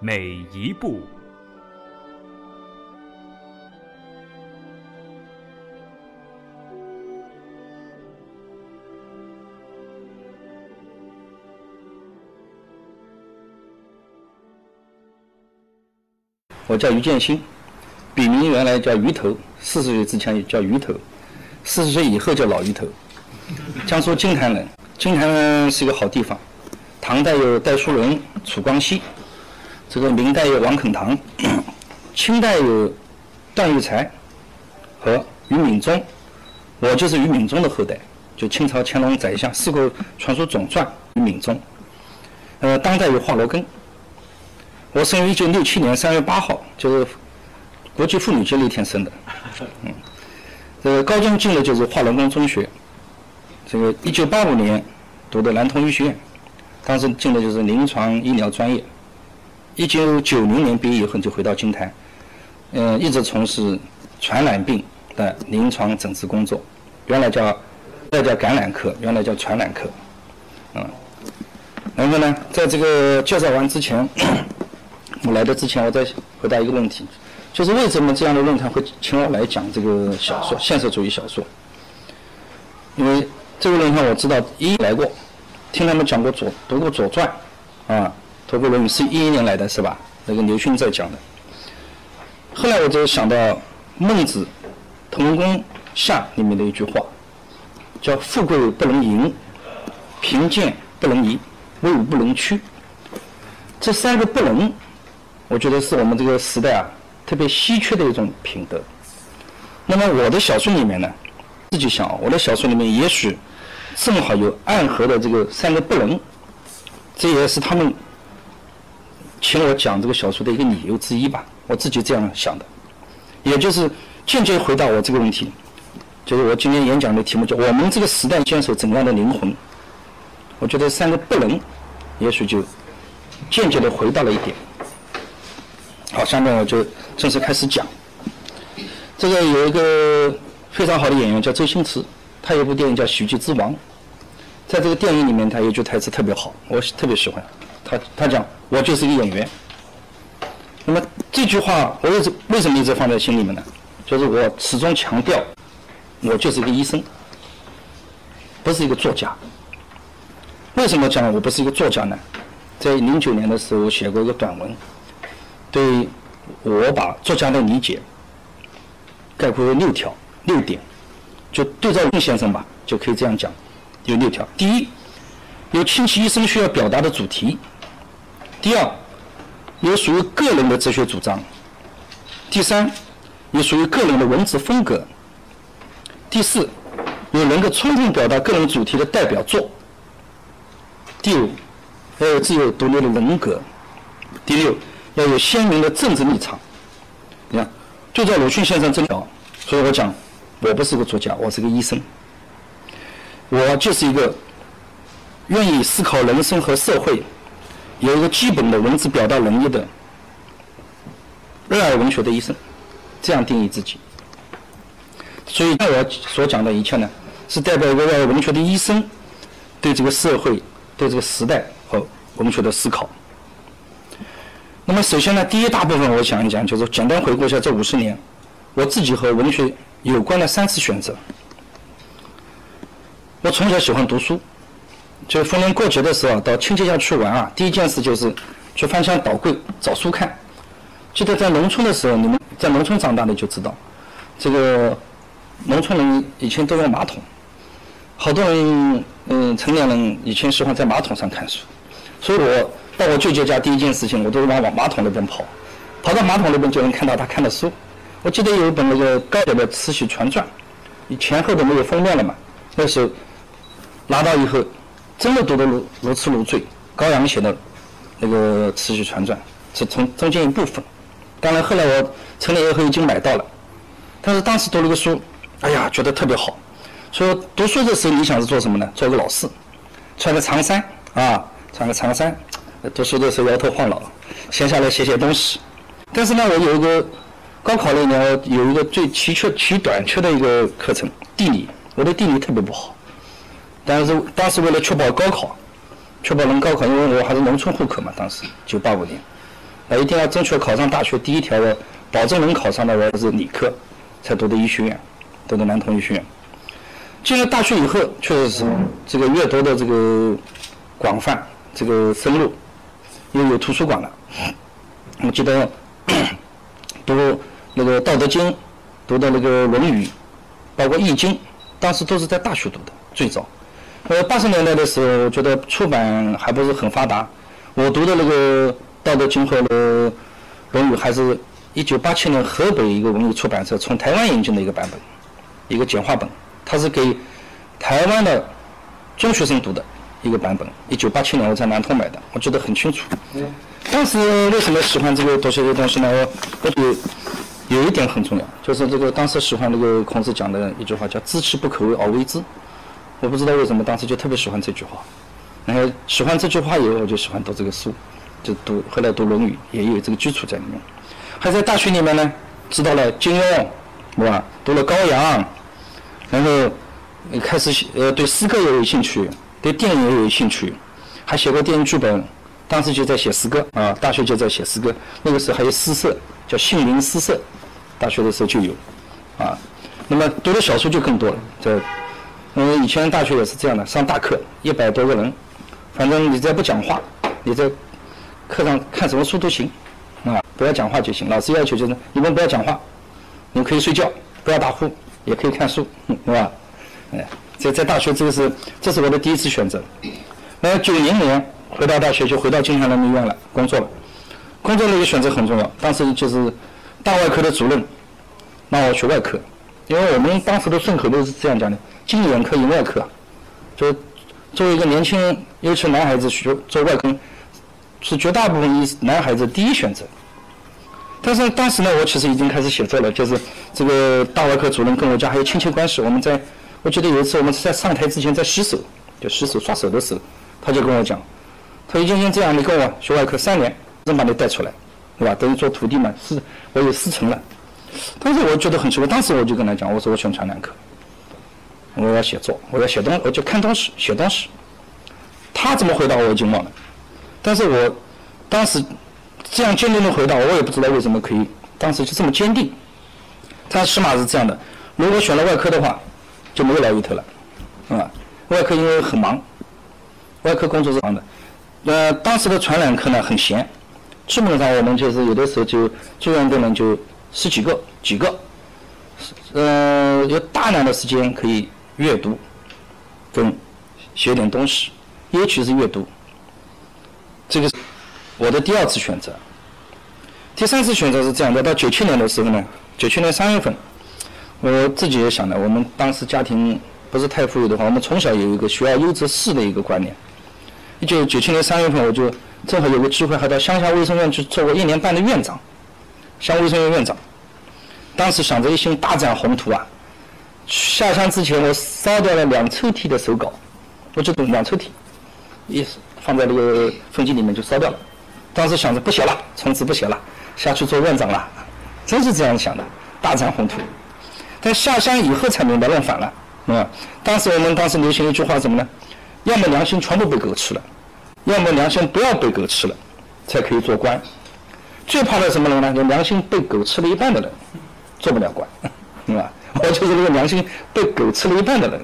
每一步。我叫于建新，笔名原来叫鱼头，四十岁之前也叫鱼头，四十岁以后叫老鱼头。江苏金坛人，金坛是一个好地方。唐代有戴叔伦、楚光熙，这个明代有王肯堂，清代有段玉裁和于敏中。我就是于敏中的后代，就清朝乾隆宰相《四国传说总传》于敏中。呃，当代有华罗庚。我生于一九六七年三月八号，就是国际妇女节那天生的。嗯，这个高中进的就是华罗庚中学。这个一九八五年读的南通医学院，当时进的就是临床医疗专业。一九九零年毕业以后就回到金坛，嗯，一直从事传染病的临床诊治工作。原来叫，再叫感染科，原来叫传染科。嗯，然后呢，在这个介绍完之前。我来的之前，我再回答一个问题，就是为什么这样的论坛会请我来讲这个小说，现实主义小说？因为这个论坛我知道一来过，听他们讲过左，读过《左传》，啊，读过《论语》，是一一年来的是吧？那个刘勋在讲的。后来我就想到《孟子·滕文公下》里面的一句话，叫“富贵不能淫，贫贱不能移，威武不能屈”。这三个不能。我觉得是我们这个时代啊特别稀缺的一种品德。那么我的小说里面呢，自己想，我的小说里面也许正好有暗合的这个三个不能，这也是他们请我讲这个小说的一个理由之一吧。我自己这样想的，也就是间接回答我这个问题，就是我今天演讲的题目叫“我们这个时代坚守怎样的灵魂”。我觉得三个不能，也许就间接的回答了一点。好，下面我就正式开始讲。这个有一个非常好的演员叫周星驰，他有部电影叫《喜剧之王》。在这个电影里面，他有一句台词特别好，我特别喜欢。他他讲：“我就是一个演员。”那么这句话，我一直为什么一直放在心里面呢？就是我始终强调，我就是一个医生，不是一个作家。为什么讲我不是一个作家呢？在零九年的时候，写过一个短文。对，我把作家的理解概括为六条、六点，就对照孟先生吧，就可以这样讲，有六条。第一，有倾其一生需要表达的主题；第二，有属于个人的哲学主张；第三，有属于个人的文字风格；第四，有能够充分表达个人主题的代表作；第五，要有自由独立的人格；第六。要有鲜明的政治立场，你看，就在鲁迅先生这条，所以我讲，我不是个作家，我是个医生，我就是一个愿意思考人生和社会，有一个基本的文字表达能力的热爱文学的医生，这样定义自己。所以，我所讲的一切呢，是代表一个热爱文学的医生对这个社会、对这个时代和文学的思考。那么首先呢，第一大部分我讲一讲，就是简单回顾一下这五十年，我自己和文学有关的三次选择。我从小喜欢读书，就逢年过节的时候到亲戚家去玩啊，第一件事就是去翻箱倒柜找书看。记得在农村的时候，你们在农村长大的就知道，这个农村人以前都用马桶，好多人嗯成年人以前喜欢在马桶上看书，所以我。到我舅舅家第一件事情，我都往往马桶那边跑，跑到马桶那边就能看到他看的书。我记得有一本那个高德的《慈禧全传》，你前后都没有封面了嘛。那时候拿到以后，真的读的如如痴如醉。高阳写的那个《慈禧全传》，是从中间一部分。当然后来我成年以后已经买到了，但是当时读了个书，哎呀，觉得特别好。说读书的时候，理想是做什么呢？做个老师，穿个长衫啊，穿个长衫。读书的时候摇头晃脑，闲下来写写东西。但是呢，我有一个高考那年，有一个最奇缺、奇短缺的一个课程——地理。我的地理特别不好。但是当时为了确保高考，确保能高考，因为我还是农村户口嘛，当时九八五年，啊，一定要争取考上大学。第一条的，保证能考上的，我是理科，才读的医学院，读的南通医学院。进了大学以后，确实是这个阅读的这个广泛，这个深入。因为有图书馆了，我记得 读那个《道德经》，读的那个《论语》，包括《易经》，当时都是在大学读的，最早。呃，八十年代的时候，我觉得出版还不是很发达。我读的那个《道德经》和《论论语》，还是一九八七年河北一个文艺出版社从台湾引进的一个版本，一个简化本，它是给台湾的中学生读的。一个版本，一九八七年我在南通买的，我记得很清楚。当时为什么喜欢这个读这些东西呢？我我觉得有一点很重要，就是这个当时喜欢那个孔子讲的一句话，叫“知其不可为而为之”。我不知道为什么当时就特别喜欢这句话。然后喜欢这句话以后，我就喜欢读这个书，就读后来读《论语》也有这个基础在里面。还在大学里面呢，知道了金庸，是吧？读了高阳，然后开始呃对诗歌也有兴趣。对电影也有兴趣，还写过电影剧本，当时就在写诗歌啊，大学就在写诗歌。那个时候还有诗社，叫杏林诗社，大学的时候就有，啊，那么读的小说就更多了。在，因为，以前大学也是这样的，上大课一百多个人，反正你只要不讲话，你在课上看什么书都行，啊，不要讲话就行。老师要求就是你们不要讲话，你们可以睡觉，不要打呼，也可以看书，是吧？哎。在在大学，这个是这是我的第一次选择。那九零年回到大学，就回到金山人民医院了，工作了。工作那个选择很重要。当时就是大外科的主任让我学外科，因为我们当时的顺口都是这样讲的：进眼科、营外科。就作为一个年轻人尤其男孩子学做外科，是绝大部分男孩子第一选择。但是当时呢，我其实已经开始写作了，就是这个大外科主任跟我家还有亲戚关系，我们在。我记得有一次我们在上台之前在洗手，就洗手刷手的时候，他就跟我讲，他说：“已经这样，你跟我学外科三年，能把你带出来，对吧？等于做徒弟嘛，是，我有师承了。”当时我觉得很奇怪，当时我就跟他讲，我说我选传染科，我要写作，我要写东，我就看东西，写东西。他怎么回答我已经忘了，但是我当时这样坚定的回答，我也不知道为什么可以，当时就这么坚定。他起码是这样的，如果选了外科的话。就没有来鱼头了，啊，外科因为很忙，外科工作是忙的。呃，当时的传染科呢很闲，基本上我们就是有的时候就住院病人就十几个几个，呃，有大量的时间可以阅读，跟写点东西，尤其是阅读。这个是我的第二次选择。第三次选择是这样的，到九七年的时候呢，九七年三月份。我自己也想的，我们当时家庭不是太富裕的话，我们从小有一个学而优则仕的一个观念。一九九七年三月份，我就正好有个机会，还到乡下卫生院去做过一年半的院长，乡卫生院院长。当时想着一心大展宏图啊，下乡之前我烧掉了两抽屉的手稿，我就两抽屉，一放在那个风机里面就烧掉了。当时想着不写了，从此不写了，下去做院长了，真是这样想的，大展宏图。但下乡以后才明白弄反了，啊！当时我们当时流行一句话什么呢？要么良心全部被狗吃了，要么良心不要被狗吃了，才可以做官。最怕的什么人呢？就良心被狗吃了一半的人，做不了官，是吧？我就是那个良心被狗吃了一半的人，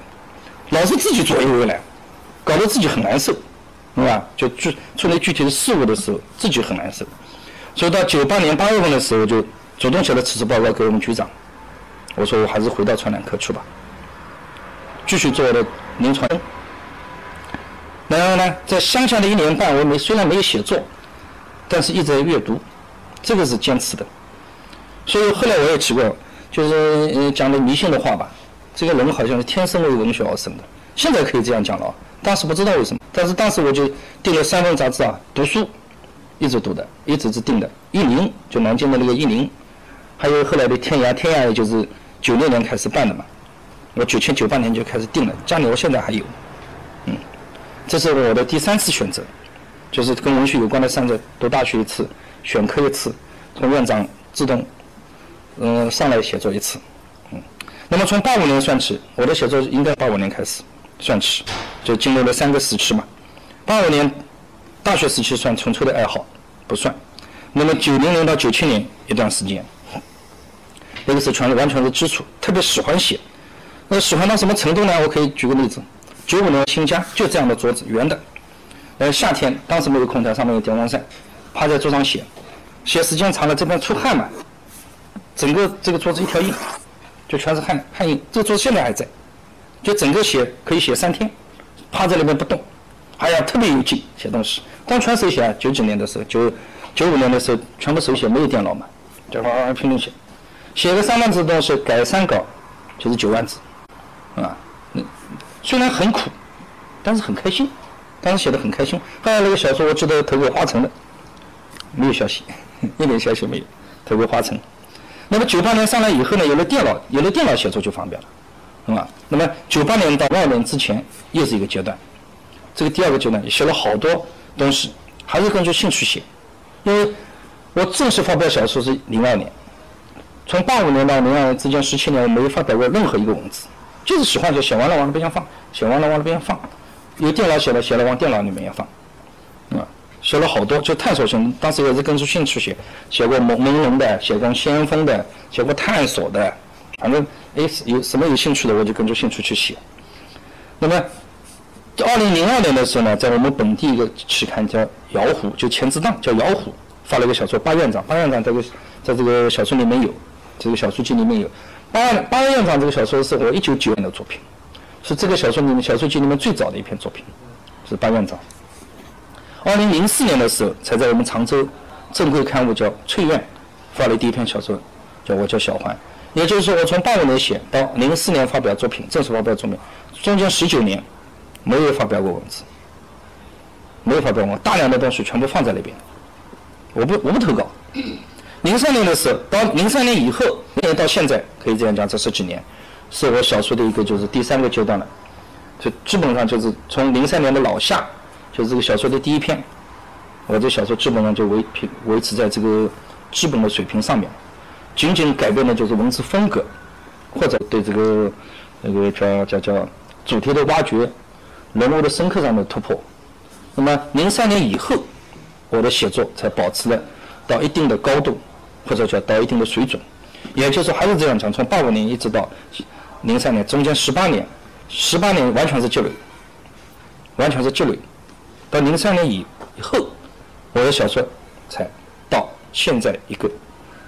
老是自己左右为难，搞得自己很难受，是吧？就具处理具体的事务的时候，自己很难受。所以到九八年八月份的时候，就主动写了辞职报告给我们局长。我说我还是回到传染科去吧，继续做我的临床。然后呢，在乡下的一年半，我没虽然没有写作，但是一直在阅读，这个是坚持的。所以后来我也提过，就是呃讲的迷信的话吧，这个人好像是天生为文学而生的。现在可以这样讲了，当时不知道为什么，但是当时我就订了三份杂志啊，读书，一直读的，一直是定的。一零就南京的那个一零，还有后来的天涯，天涯也就是九六年开始办的嘛。我九七九八年就开始定了，家里我现在还有。嗯，这是我的第三次选择，就是跟文学有关的三者：读大学一次，选科一次，从院长自动嗯上来写作一次。嗯，那么从八五年算起，我的写作应该八五年开始算起，就经历了三个时期嘛。八五年大学时期算纯粹的爱好，不算。那么九零年到九七年一段时间，那个是全完全是基础，特别喜欢写。那喜欢到什么程度呢？我可以举个例子：九五年新家就这样的桌子，圆的。呃，夏天当时没有空调，上面有电风扇，趴在桌上写，写时间长了这边出汗嘛，整个这个桌子一条印，就全是汗汗印。这个桌子现在还在，就整个写可以写三天，趴在那边不动，哎呀，特别有劲写东西。当全手写啊，九几年的时候，九九五年的时候，全部手写，没有电脑嘛，就哇哇拼命写，写个三万字的东西改三稿就是九万字。啊，那虽然很苦，但是很开心，当时写的很开心。后来那个小说，我记得投给华晨的，没有消息，一点消息没有，投给华晨。那么九八年上来以后呢，有了电脑，有了电脑写作就方便了，是吧？那么九八年到二年之前又是一个阶段，这个第二个阶段写了好多东西，还是根据兴趣写，因为我正式发表小说是零二年，从八五年到零二年之间十七年，我没有发表过任何一个文字。就是喜欢就写完了往那边放，写完了往那边放，有电脑写了写了往电脑里面也放，啊，写了好多就探索性，当时也是根据兴趣写，写过朦朦胧的，写过先锋的，写过探索的，反正哎有什么有兴趣的我就根据兴趣去写。那么，二零零二年的时候呢，在我们本地一个期刊叫《姚虎》，就钱之档叫《姚虎》，发了一个小说《八院长》，八院长这个在这个小说里面有，这个小说集里面有。八八院长这个小说是我一九九年的作品，是这个小说里面小说集里面最早的一篇作品，是八院长。二零零四年的时候，才在我们常州正规刊物叫《翠苑》发了第一篇小说，叫我叫小环。也就是说，我从八五年写到零四年发表作品，正式发表作品，中间十九年没有发表过文字，没有发表过，大量的东西全部放在那边，我不我不投稿。零三年的时候，到零三年以后，年到现在可以这样讲，这十几年，是我小说的一个就是第三个阶段了，就基本上就是从零三年的老夏，就是这个小说的第一篇，我这小说基本上就维平维持在这个基本的水平上面，仅仅改变的就是文字风格，或者对这个那个叫叫叫主题的挖掘，人物的深刻上的突破。那么零三年以后，我的写作才保持了到一定的高度。或者叫到一定的水准，也就是说还是这样讲，从八五年一直到零三年，中间十八年，十八年完全是积累，完全是积累。到零三年以以后，我的小说才到现在一个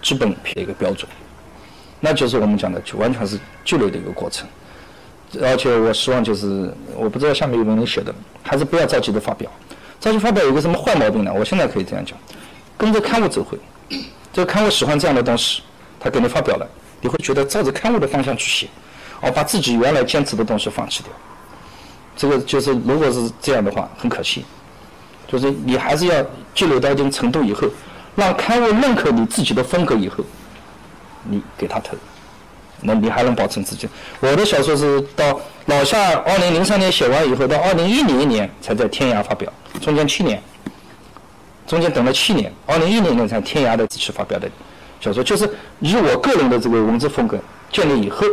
基本的一个标准，那就是我们讲的，就完全是积累的一个过程。而且我希望就是，我不知道下面有没有人写的，还是不要着急的发表。着急发表有个什么坏毛病呢？我现在可以这样讲，跟着刊物走会。这个刊物喜欢这样的东西，他给你发表了，你会觉得照着刊物的方向去写，而把自己原来坚持的东西放弃掉。这个就是如果是这样的话，很可惜。就是你还是要积累到一定程度以后，让刊物认可你自己的风格以后，你给他投，那你还能保证自己。我的小说是到老夏二零零三年写完以后，到二零一零年才在天涯发表，中间七年。中间等了七年，二零一零年才天涯的去发表的小说，就是以我个人的这个文字风格建立以后，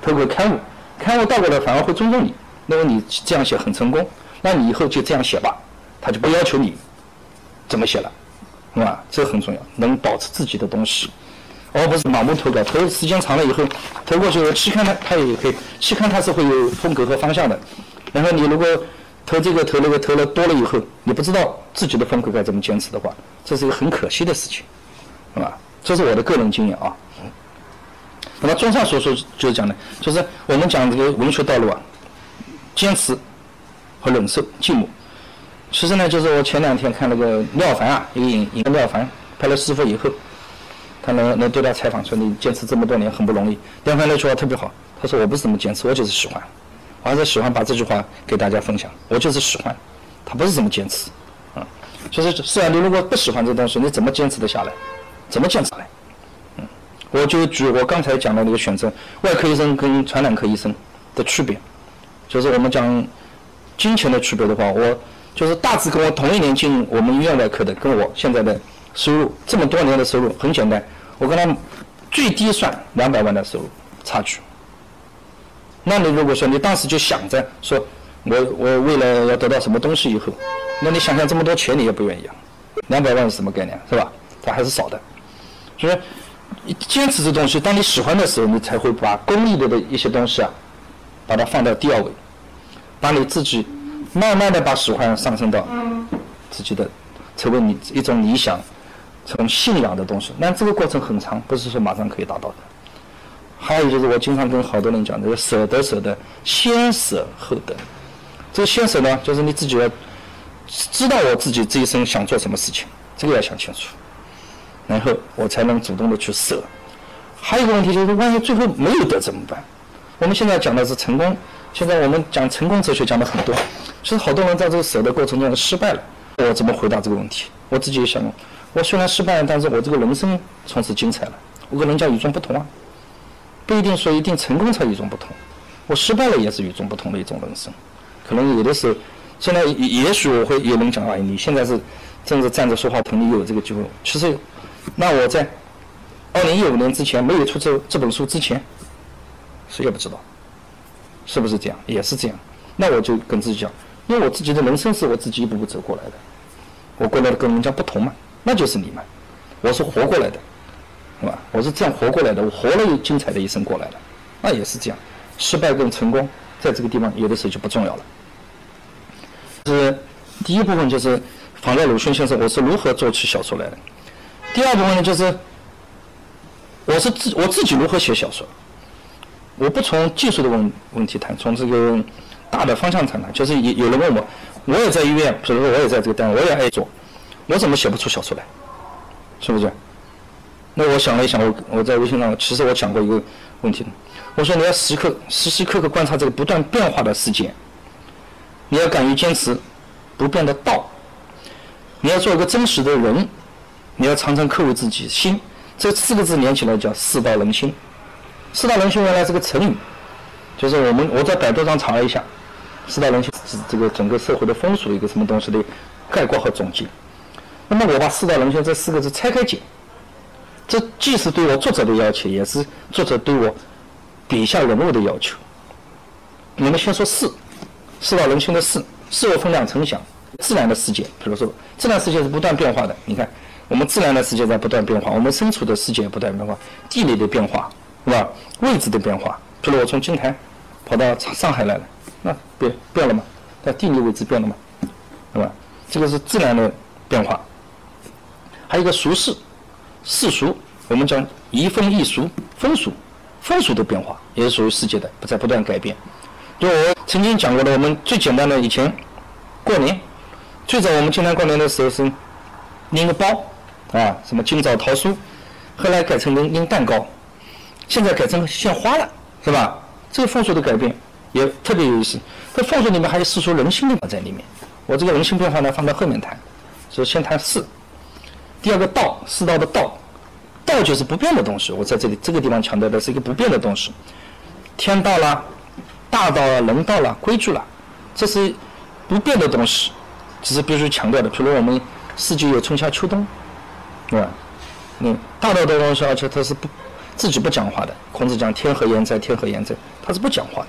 透过刊物，刊物倒过来反而会尊重你，那么你这样写很成功，那你以后就这样写吧，他就不要求你怎么写了，是吧？这很重要，能保持自己的东西，而不是盲目投稿，投时间长了以后，投过去我期刊呢，它也可以，期刊它是会有风格和方向的，然后你如果。投这个投那个投了多了以后，你不知道自己的风格该怎么坚持的话，这是一个很可惜的事情，是吧？这是我的个人经验啊。那么综上所述就是讲的，就是我们讲这个文学道路啊，坚持和忍受寂寞。其实呢，就是我前两天看那个廖凡啊，一个影影廖凡拍了《师傅》以后，他能能对他采访说你坚持这么多年很不容易。廖凡那句话特别好，他说我不是这么坚持，我就是喜欢。我还是喜欢把这句话给大家分享。我就是喜欢，他不是这么坚持，啊。就是是啊，你如果不喜欢这东西，你怎么坚持得下来？怎么坚持来？嗯，我就举我刚才讲的那个选择，外科医生跟传染科医生的区别，就是我们讲金钱的区别的话，我就是大致跟我同一年进我们医院外科的，跟我现在的收入这么多年的收入很简单，我跟他最低算两百万的收入差距。那你如果说你当时就想着说，我我为了要得到什么东西以后，那你想想这么多钱你也不愿意啊，两百万是什么概念是吧？它还是少的。所以坚持这东西，当你喜欢的时候，你才会把功利的的一些东西啊，把它放到第二位，把你自己慢慢的把喜欢上升到自己的，成为你一种理想，从信仰的东西。那这个过程很长，不是说马上可以达到的。还有就是我经常跟好多人讲，这个舍得舍得，先舍后得。这个先舍呢，就是你自己要知道我自己这一生想做什么事情，这个要想清楚，然后我才能主动的去舍。还有一个问题就是，万一最后没有得怎么办？我们现在讲的是成功，现在我们讲成功哲学讲的很多，其实好多人在这个舍的过程中失败了。我怎么回答这个问题？我自己也想，我虽然失败了，但是我这个人生从此精彩了，我跟人家与众不同啊。不一定说一定成功才与众不同，我失败了也是与众不同的一种人生。可能有的时候，现在也也许我会有人讲啊，你现在是正是站着说话筒，你有这个机会。其实，那我在二零一五年之前没有出这这本书之前，谁也不知道，是不是这样？也是这样。那我就跟自己讲，因为我自己的人生是我自己一步步走过来的，我过来的跟人家不同嘛，那就是你们，我是活过来的。是吧？我是这样活过来的，我活了精彩的一生过来的，那也是这样。失败跟成功，在这个地方有的时候就不重要了。是第一部分就是仿照鲁迅先生，我是如何做起小说来的。第二部分呢，就是我是自我自己如何写小说。我不从技术的问问题谈，从这个大的方向谈谈。就是有有人问我，我也在医院，比如说我也在这个单位，我也爱做，我怎么写不出小说来？是不是？那我想了一想，我我在微信上，其实我讲过一个问题，我说你要时刻时时刻刻观察这个不断变化的世界，你要敢于坚持不变的道，你要做一个真实的人，你要常常刻为自己心，这四个字连起来叫世道人心。四大人心原来是个成语，就是我们我在百度上查了一下，四大人心是这个整个社会的风俗一个什么东西的概括和总结。那么我把四大人心这四个字拆开解。这既是对我作者的要求，也是作者对我笔下人物的要求。我们先说事，世道人心的事，事物分两层想。自然的世界，比如说，自然世界是不断变化的。你看，我们自然的世界在不断变化，我们身处的世界也不断变化，地理的变化，是吧？位置的变化，比如我从金台跑到上海来了，那变变了吗？那地理位置变了吗？是吧？这个是自然的变化。还有一个俗世。世俗，我们讲移风易俗，风俗，风俗的变化也是属于世界的，不在不断改变。就我曾经讲过的，我们最简单的以前过年，最早我们经常过年的时候是拎个包啊，什么今早桃酥，后来改成拎拎蛋糕，现在改成献花了，是吧？这个风俗的改变也特别有意思。这风俗里面还有世俗人心的在里面。我这个人性变化呢，放到后面谈，所以先谈事。第二个道，世道的道，道就是不变的东西。我在这里这个地方强调的是一个不变的东西，天道啦，大道啦，人道啦，规矩啦，这是不变的东西，这是必须强调的。比如我们四季有春夏秋冬，对吧？嗯，大道的东西，而且它是不自己不讲话的。孔子讲天何言哉，天何言哉，他是不讲话的，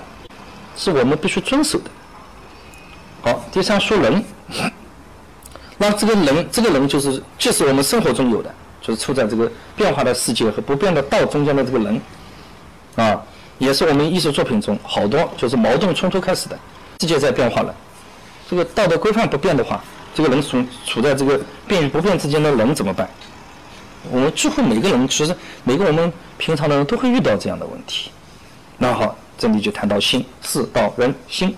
是我们必须遵守的。好，第三说人。那这个人，这个人就是，既是我们生活中有的，就是处在这个变化的世界和不变的道中间的这个人，啊，也是我们艺术作品中好多就是矛盾冲突开始的。世界在变化了，这个道德规范不变的话，这个人处处在这个变与不变之间的人怎么办？我们几乎每个人，其实每个我们平常的人都会遇到这样的问题。那好，这里就谈到心，事道人心，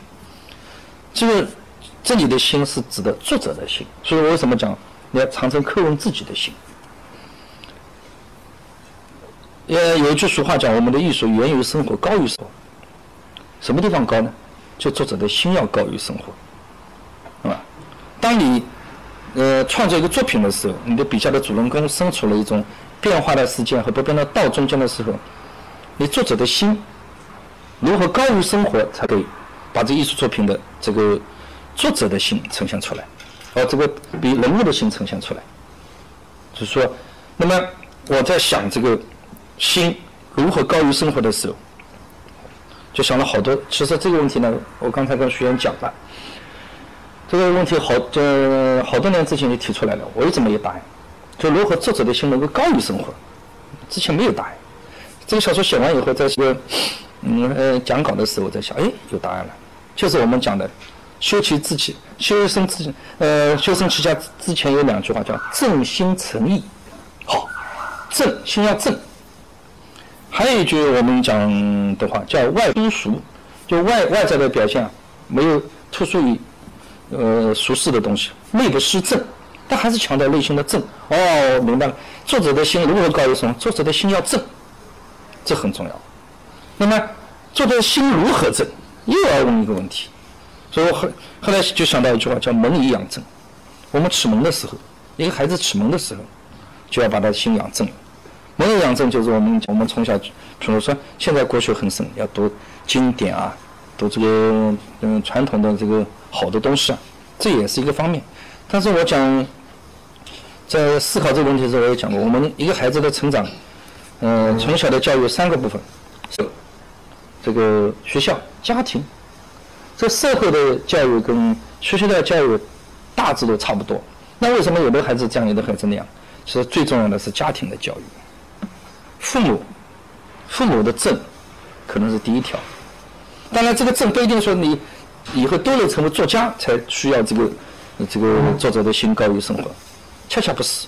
这个。这里的心是指的作者的心，所以我为什么讲你要常常叩问自己的心？呃，有一句俗话讲，我们的艺术源于生活，高于生活。什么地方高呢？就作者的心要高于生活，是吧？当你呃，创作一个作品的时候，你的笔下的主人公身处了一种变化的世界和不变的道中间的时候，你作者的心如何高于生活，才可以把这艺术作品的这个作者的心呈现出来，而这个比人物的心呈现出来。就是说，那么我在想这个心如何高于生活的时候，就想了好多。其实这个问题呢，我刚才跟学员讲了。这个问题好，这好多年之前就提出来了，我一直没有答案。就如何作者的心能够高于生活，之前没有答案。这个小说写完以后，在这个嗯呃讲稿的时候，在想，哎，有答案了，就是我们讲的修其自己，修身自呃修身齐家之前有两句话叫正心诚意，好，正心要正。还有一句我们讲的话叫外庸俗，就外外在的表现没有突出于。呃，俗世的东西，内不失正，但还是强调内心的正。哦，明白了。作者的心如何高于什么？作者的心要正，这很重要。那么，作者的心如何正？又要问一个问题。所以我后后来就想到一句话，叫“蒙以养正”。我们启蒙的时候，一个孩子启蒙的时候，就要把他心养正。蒙以养正，就是我们我们从小，比如说现在国学很深，要读经典啊，读这个嗯传统的这个。好的东西啊，这也是一个方面。但是我讲，在思考这个问题的时候，我也讲过，我们一个孩子的成长，嗯，从小的教育三个部分，是这个学校、家庭，这社会的教育跟学校的教育大致都差不多。那为什么有的孩子这样，有的孩子那样？其实最重要的是家庭的教育，父母，父母的正，可能是第一条。当然，这个正不一定说你。以后都能成为作家，才需要这个这个作者的心高于生活，恰恰不是。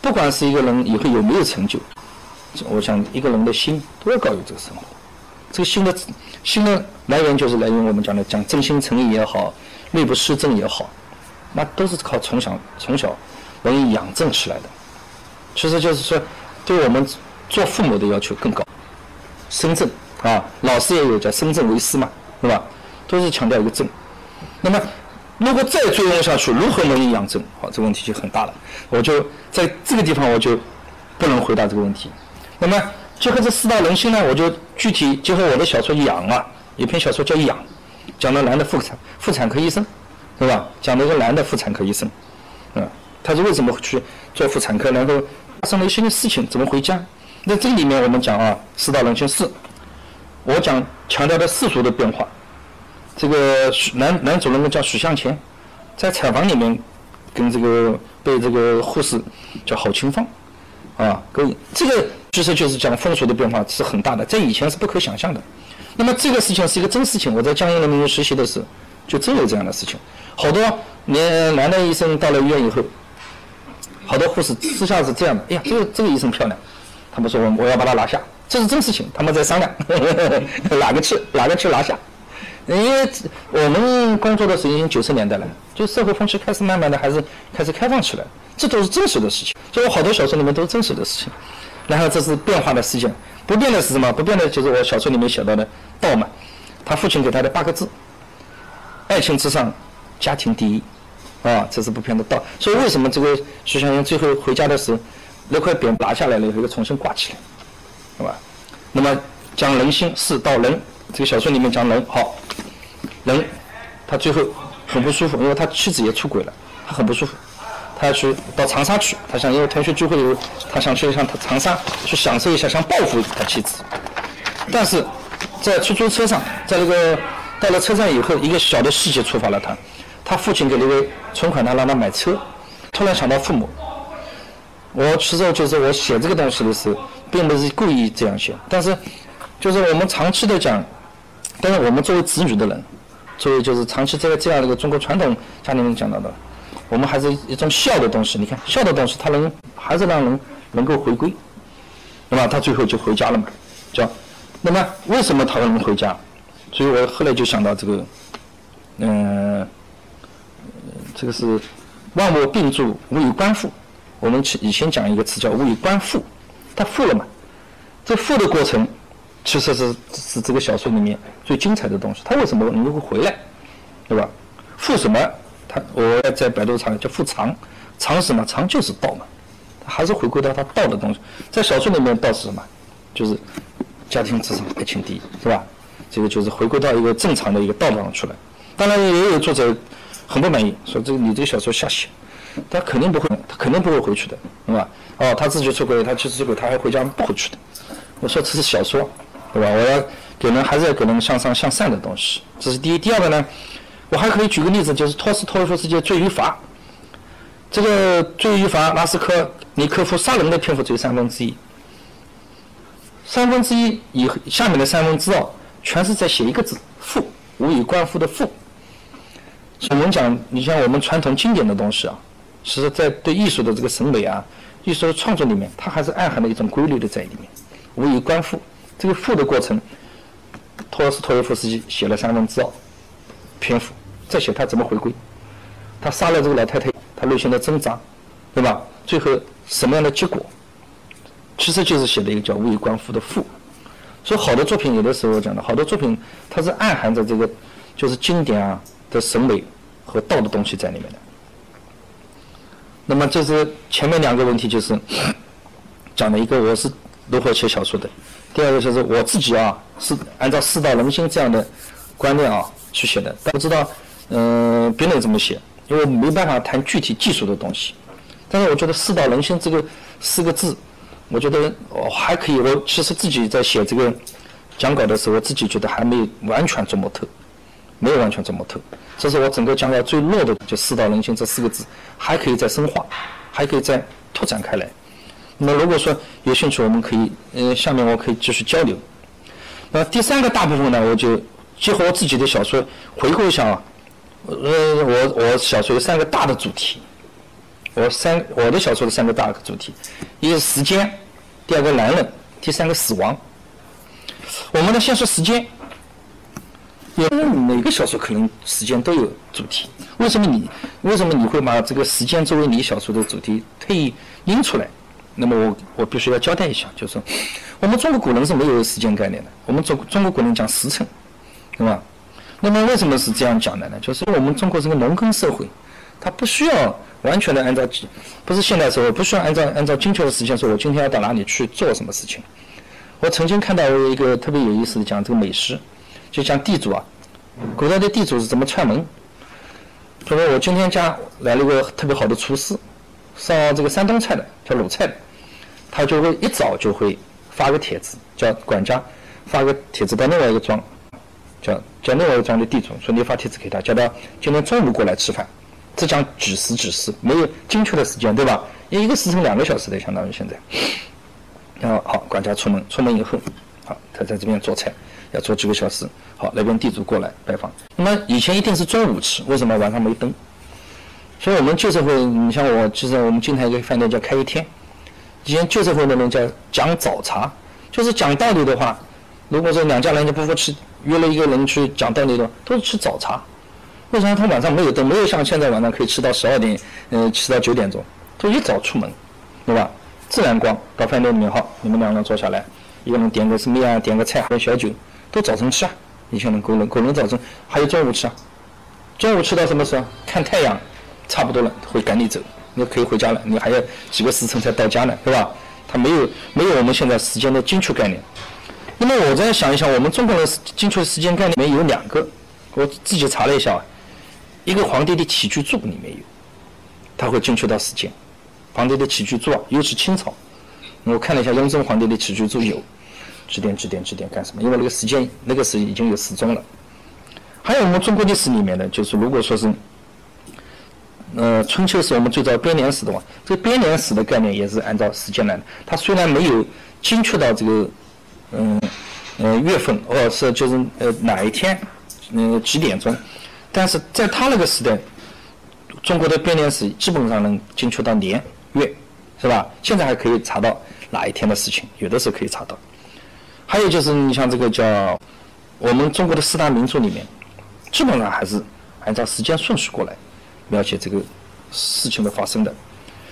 不管是一个人以后有没有成就，我想一个人的心都要高于这个生活。这个心的心的来源就是来源我们讲的讲真心诚意也好，内部施政也好，那都是靠从小从小容易养正起来的。其实就是说，对我们做父母的要求更高，身正啊，老师也有叫身正为师嘛，是吧？都是强调一个正，那么如果再追问下去，如何能以养正？好，这个问题就很大了。我就在这个地方，我就不能回答这个问题。那么结合这四大人心呢，我就具体结合我的小说《养》啊，一篇小说叫《养》，讲了男的妇产妇产科医生，对吧？讲的一个男的妇产科医生，嗯，他是为什么去做妇产科？然后发生了一些事情，怎么回家？那这里面我们讲啊，四大人心四，我讲强调的世俗的变化。这个男男主人公叫许向前，在产房里面跟这个被这个护士叫郝清芳，啊，跟这个其实就是讲风俗的变化是很大的，在以前是不可想象的。那么这个事情是一个真事情，我在江阴人民医院实习的时候，就真有这样的事情。好多年男的医生到了医院以后，好多护士私下是这样的：哎呀，这个这个医生漂亮，他们说我我要把他拿下，这是真事情，他们在商量 哪个去哪个去拿下。因为我们工作的时候已经九十年代了，就社会风气开始慢慢的还是开始开放起来，这都是真实的事情。所以我好多小说里面都是真实的事情。然后这是变化的事件，不变的是什么？不变的就是我小说里面写到的道嘛，他父亲给他的八个字：爱情至上，家庭第一。啊，这是不变的道。所以为什么这个徐小云最后回家的时候，那块匾拿下来了以后又重新挂起来，是吧？那么讲人心是道人，这个小说里面讲人好。人，他最后很不舒服，因为他妻子也出轨了，他很不舒服，他要去到长沙去，他想因为同学聚会以后，他想去上长沙去享受一下，想报复他妻子。但是在出租车上，在那个到了车站以后，一个小的细节触发了他，他父亲给了一个存款，他让他买车，突然想到父母。我其实就是我写这个东西的时候，并不是故意这样写，但是就是我们长期的讲，但是我们作为子女的人。作为就是长期在这样的一个中国传统家庭里讲到的，我们还是一种孝的东西。你看孝的东西，它能还是让人能够回归，那么他最后就回家了嘛，叫那么为什么他能回家？所以我后来就想到这个，嗯，这个是万物并注，无以观复。我们以前讲一个词叫无以观复，他复了嘛？这复的过程。其实是是这个小说里面最精彩的东西。他为什么能够回来，对吧？复什么？他我在百度查叫复藏，藏什么？藏就是道嘛，他还是回归到他道的东西。在小说里面，道是什么？就是家庭至上，爱情第一，是吧？这个就是回归到一个正常的一个道上去了。当然，也有作者很不满意，说这个你这个小说瞎写，他肯定不会，他肯定不会回去的，是吧？哦，他自己出轨，他去出轨，他还回家不回去的。我说这是小说，对吧？我要给人还是要给人向上向善的东西，这是第一。第二个呢，我还可以举个例子，就是托斯托耶夫斯基的《罪与罚》。这个《罪与罚》，拉斯科尼科夫杀人的篇幅只有三分之一，三分之一以下面的三分之二全是在写一个字“父”，无以观父的“父”。我们讲，你像我们传统经典的东西啊，其实在对艺术的这个审美啊、艺术的创作里面，它还是暗含了一种规律的在里面。无以观复，这个复的过程，托斯托耶夫斯基写了三分之二篇幅，再写他怎么回归，他杀了这个老太太，他内心的挣扎，对吧？最后什么样的结果？其实就是写的一个叫未观复的复。所以好的作品，有的时候讲的好多作品，它是暗含着这个就是经典啊。的审美和道的东西在里面的。那么这是前面两个问题，就是 讲了一个我是如何写小说的，第二个就是我自己啊是按照四大人心这样的观念啊去写的，但不知道嗯别人怎么写，因为没办法谈具体技术的东西。但是我觉得四大人心这个四个字，我觉得我还可以。我其实自己在写这个讲稿的时候，我自己觉得还没有完全琢磨透。没有完全琢磨透，这是我整个讲稿最弱的，就“四大人心”这四个字，还可以再深化，还可以再拓展开来。那如果说有兴趣，我们可以，呃，下面我可以继续交流。那第三个大部分呢，我就结合我自己的小说回顾一下啊。呃，我我小说有三个大的主题，我三我的小说的三个大的主题，一个是时间，第二个男人，第三个死亡。我们呢，先说时间。因为每个小说可能时间都有主题，为什么你为什么你会把这个时间作为你小说的主题特意拎出来？那么我我必须要交代一下，就是说我们中国古人是没有时间概念的，我们中中国古人讲时辰，对吧？那么为什么是这样讲的呢？就是我们中国是个农耕社会，它不需要完全的按照，不是现代社会不需要按照按照精确的时间说，我今天要到哪里去做什么事情。我曾经看到一个特别有意思的讲这个美食。就像地主啊，古代的地主是怎么串门？他说：“我今天家来了一个特别好的厨师，上这个山东菜的，叫鲁菜的，他就会一早就会发个帖子，叫管家发个帖子到另外一个庄，叫叫另外一个庄的地主说你发帖子给他，叫他今天中午过来吃饭。这讲几时几时，没有精确的时间，对吧？一个时辰两个小时的，相当于现在。然后好，管家出门，出门以后，好，他在这边做菜。”要做几个小时，好，那边地主过来拜访。那么以前一定是中午吃，为什么晚上没灯？所以我们旧社会，你像我，其实我们经常一个饭店叫开一天。以前旧社会的人叫讲早茶，就是讲道理的话，如果说两家人家不服气约了一个人去讲道理的话，都是吃早茶。为什么他晚上没有灯？没有像现在晚上可以吃到十二点，嗯，吃到九点钟，都一早出门，对吧？自然光到饭店里面，好，你们两个人坐下来，一个人点个什么呀？点个菜，喝小酒。都早晨吃啊！以前的古人，古人早晨还有中午吃啊。中午吃到什么时候？看太阳，差不多了，会赶你走，你可以回家了。你还要几个时辰才到家呢，对吧？他没有没有我们现在时间的精确概念。那么我再想一想，我们中国的精确时间概念里面有两个，我自己查了一下，一个皇帝的起居注里面有，他会精确到时间。皇帝的起居注啊，尤其清朝，我看了一下雍正皇帝的起居注有。几点几点几点干什么？因为那个时间，那个是已经有时钟了。还有我们中国历史里面的，就是如果说是，呃，春秋是我们最早编年史的话，这个编年史的概念也是按照时间来的。它虽然没有精确到这个，嗯，呃，月份，或者是就是呃哪一天，嗯几点钟，但是在他那个时代，中国的编年史基本上能精确到年月，是吧？现在还可以查到哪一天的事情，有的时候可以查到。还有就是，你像这个叫我们中国的四大名著里面，基本上还是按照时间顺序过来描写这个事情的发生的。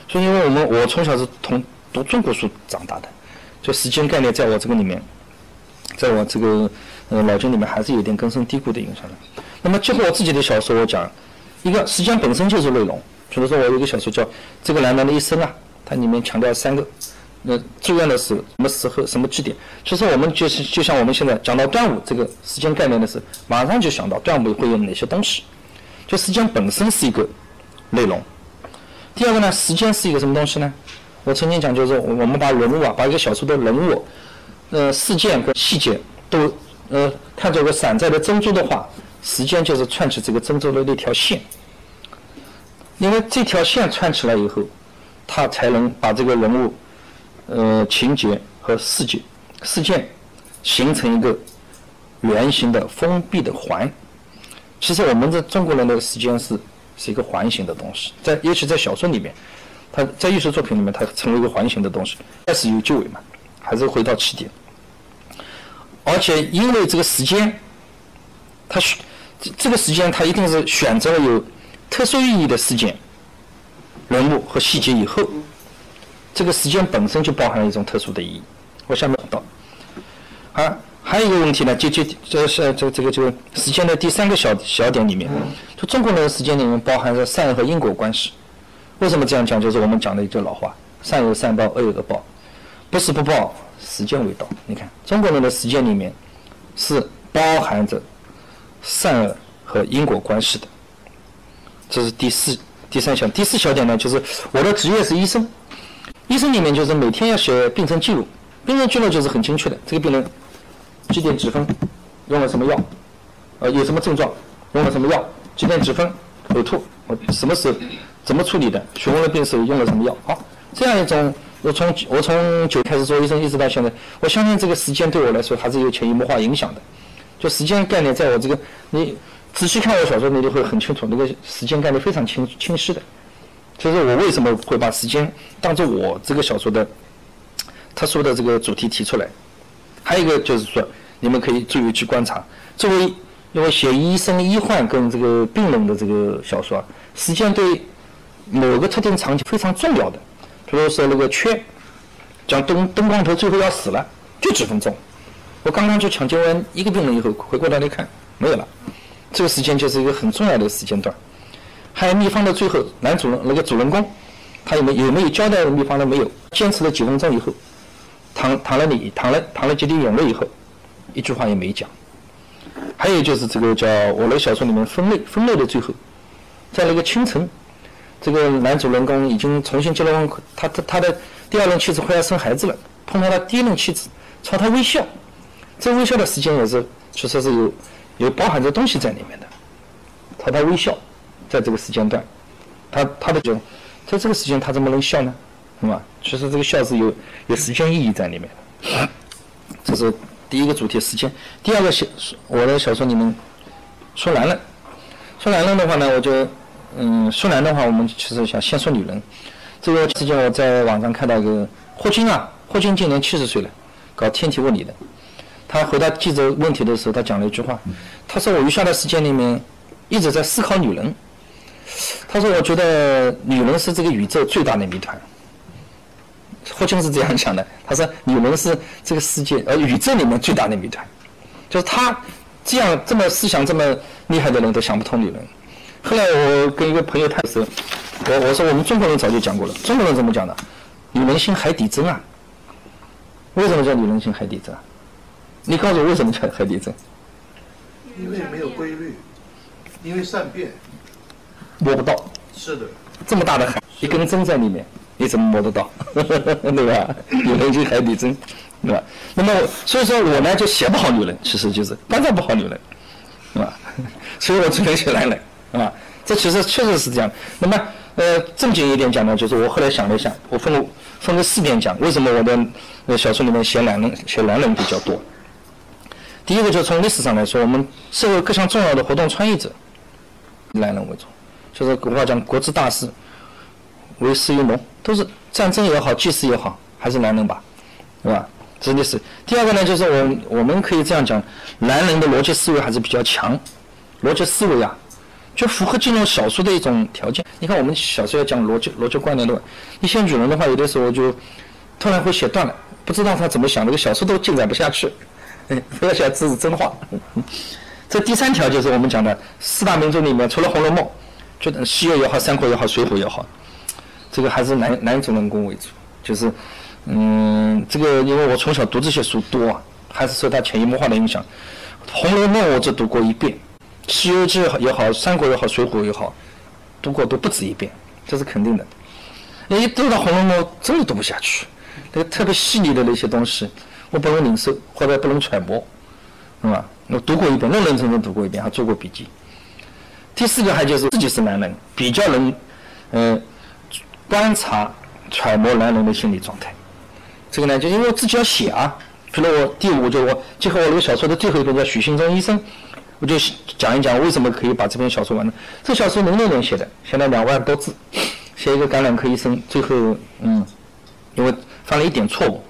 所以，因为我们我从小是从读中国书长大的，就时间概念在我这个里面，在我这个呃脑筋里面还是有点根深蒂固的影响的。那么，结合我自己的小说，我讲一个时间本身就是内容，比如说我有一个小说叫《这个男人的一生》啊，它里面强调三个，那重要的是什么时候、什么地点。其实我们就是就像我们现在讲到端午这个时间概念的时候，马上就想到端午会有哪些东西。就时间本身是一个内容。第二个呢，时间是一个什么东西呢？我曾经讲就是我们把人物啊，把一个小说的人物、呃事件和细节都呃看作一个散在的珍珠的话，时间就是串起这个珍珠的那条线。因为这条线串起来以后，它才能把这个人物、呃情节和事件、事件形成一个圆形的封闭的环。其实我们这中国人的时间是是一个环形的东西，在尤其在小说里面，它在艺术作品里面，它成为一个环形的东西，开始有结尾嘛，还是回到起点。而且因为这个时间，它选这这个时间，它一定是选择了有特殊意义的事件、人物和细节以后，这个时间本身就包含了一种特殊的意义。我下面讲到，啊。还有一个问题呢，就就这是这这个这个时间的第三个小小点里面，就中国人的时间里面包含着善恶和因果关系。为什么这样讲？就是我们讲的一句老话：善有善报，恶有恶报，不是不报，时间未到。你看，中国人的时间里面是包含着善恶和因果关系的。这是第四、第三小第四小点呢，就是我的职业是医生，医生里面就是每天要写病程记录，病程记录就是很精确的，这个病人。几点几分用了什么药？呃，有什么症状？用了什么药？几点几分呕吐？我什么时候怎么处理的？询问了病史用了什么药？好，这样一种，我从我从九开始做医生一直到现在，我相信这个时间对我来说还是有潜移默化影响的。就时间概念，在我这个你仔细看我小说，你就会很清楚，那个时间概念非常清清晰的。就是我为什么会把时间当做我这个小说的特殊的这个主题提出来？还有一个就是说，你们可以注意去观察。作为因为写医生医患跟这个病人的这个小说，时间对某个特定场景非常重要的。比如说那个缺，讲灯灯光头最后要死了，就几分钟。我刚刚去抢救完一个病人以后，回过头来看没有了，这个时间就是一个很重要的时间段。还有秘方的最后，男主人那个主人公，他有没有没有交代秘方的没有？坚持了几分钟以后。淌淌了你淌了淌了几滴眼泪以后，一句话也没讲。还有就是这个叫我的小说里面分类分类的最后，在那个清晨，这个男主人公已经重新结了婚，他他他的第二任妻子快要生孩子了，碰到他第一任妻子朝他微笑，这微笑的时间也是其实是有有包含着东西在里面的，朝他微笑，在这个时间段，他他的就在这个时间他怎么能笑呢？是吧？其实这个笑是有有时间意义在里面的。这是第一个主题，时间。第二个小我的小说里面说男人，说男人的话呢，我就嗯，说男的话，我们其实想先说女人。这个之前我在网上看到一个霍金啊，霍金今年七十岁了，搞天体物理的。他回答记者问题的时候，他讲了一句话，他说：“我余下的时间里面一直在思考女人。”他说：“我觉得女人是这个宇宙最大的谜团。”霍金是这样讲的，他说：“女人是这个世界呃宇宙里面最大的谜团，就是他这样这么思想这么厉害的人都想不通女人。”后来我跟一个朋友谈的时候，我我说我们中国人早就讲过了，中国人怎么讲的？女人心海底针啊！为什么叫女人心海底针？你告诉我为什么叫海底针？因为没有规律，因为善变，摸不到。是的。这么大的海，一根针在里面。你怎么摸得到，对吧？女人就海底针，对吧？那么，所以说我呢就写不好女人，其实就是当然不好女人，是吧？所以我只能写男人，是吧？这其实确实是这样。那么，呃，正经一点讲呢，就是我后来想了一下，我分了分了四点讲，为什么我的小说里面写男人写男人比较多？第一个就是从历史上来说，我们社会各项重要的活动参与者，男人为主，就是古话讲国之大事。为师于农，都是战争也好，祭祀也好，还是男人吧，对吧？真的是。第二个呢，就是我我们可以这样讲，男人的逻辑思维还是比较强，逻辑思维啊，就符合进入小说的一种条件。你看我们小时候要讲逻辑逻辑观念的，一些女人的话，有的时候就突然会写断了，不知道她怎么想，那个小说都进展不下去。不要想这是真话。这第三条就是我们讲的四大名著里面，除了《红楼梦》，就西游也好，三国也好，水浒也好，这个还是男男主人公为主，就是，嗯，这个因为我从小读这些书多啊，还是受他潜移默化的影响。《红楼梦》我只读过一遍，《西游记》也好，《三国》也好，《水浒》也好，读过都不止一遍，这是肯定的。一读到《红楼梦》，真的读不下去，那个特别细腻的那些东西，我不能领受或者不能揣摩，是吧？我读过一遍，认认真真读过一遍，还做过笔记。第四个还就是自己是男人，比较能，呃，观察揣摩男人的心理状态。这个呢，就因为我自己要写啊。比如我第五就我结合我那个小说的最后一篇叫许信忠医生，我就讲一讲为什么可以把这篇小说完成。这小说零六年写的，写了两万多字，写一个感染科医生，最后嗯，因为犯了一点错误，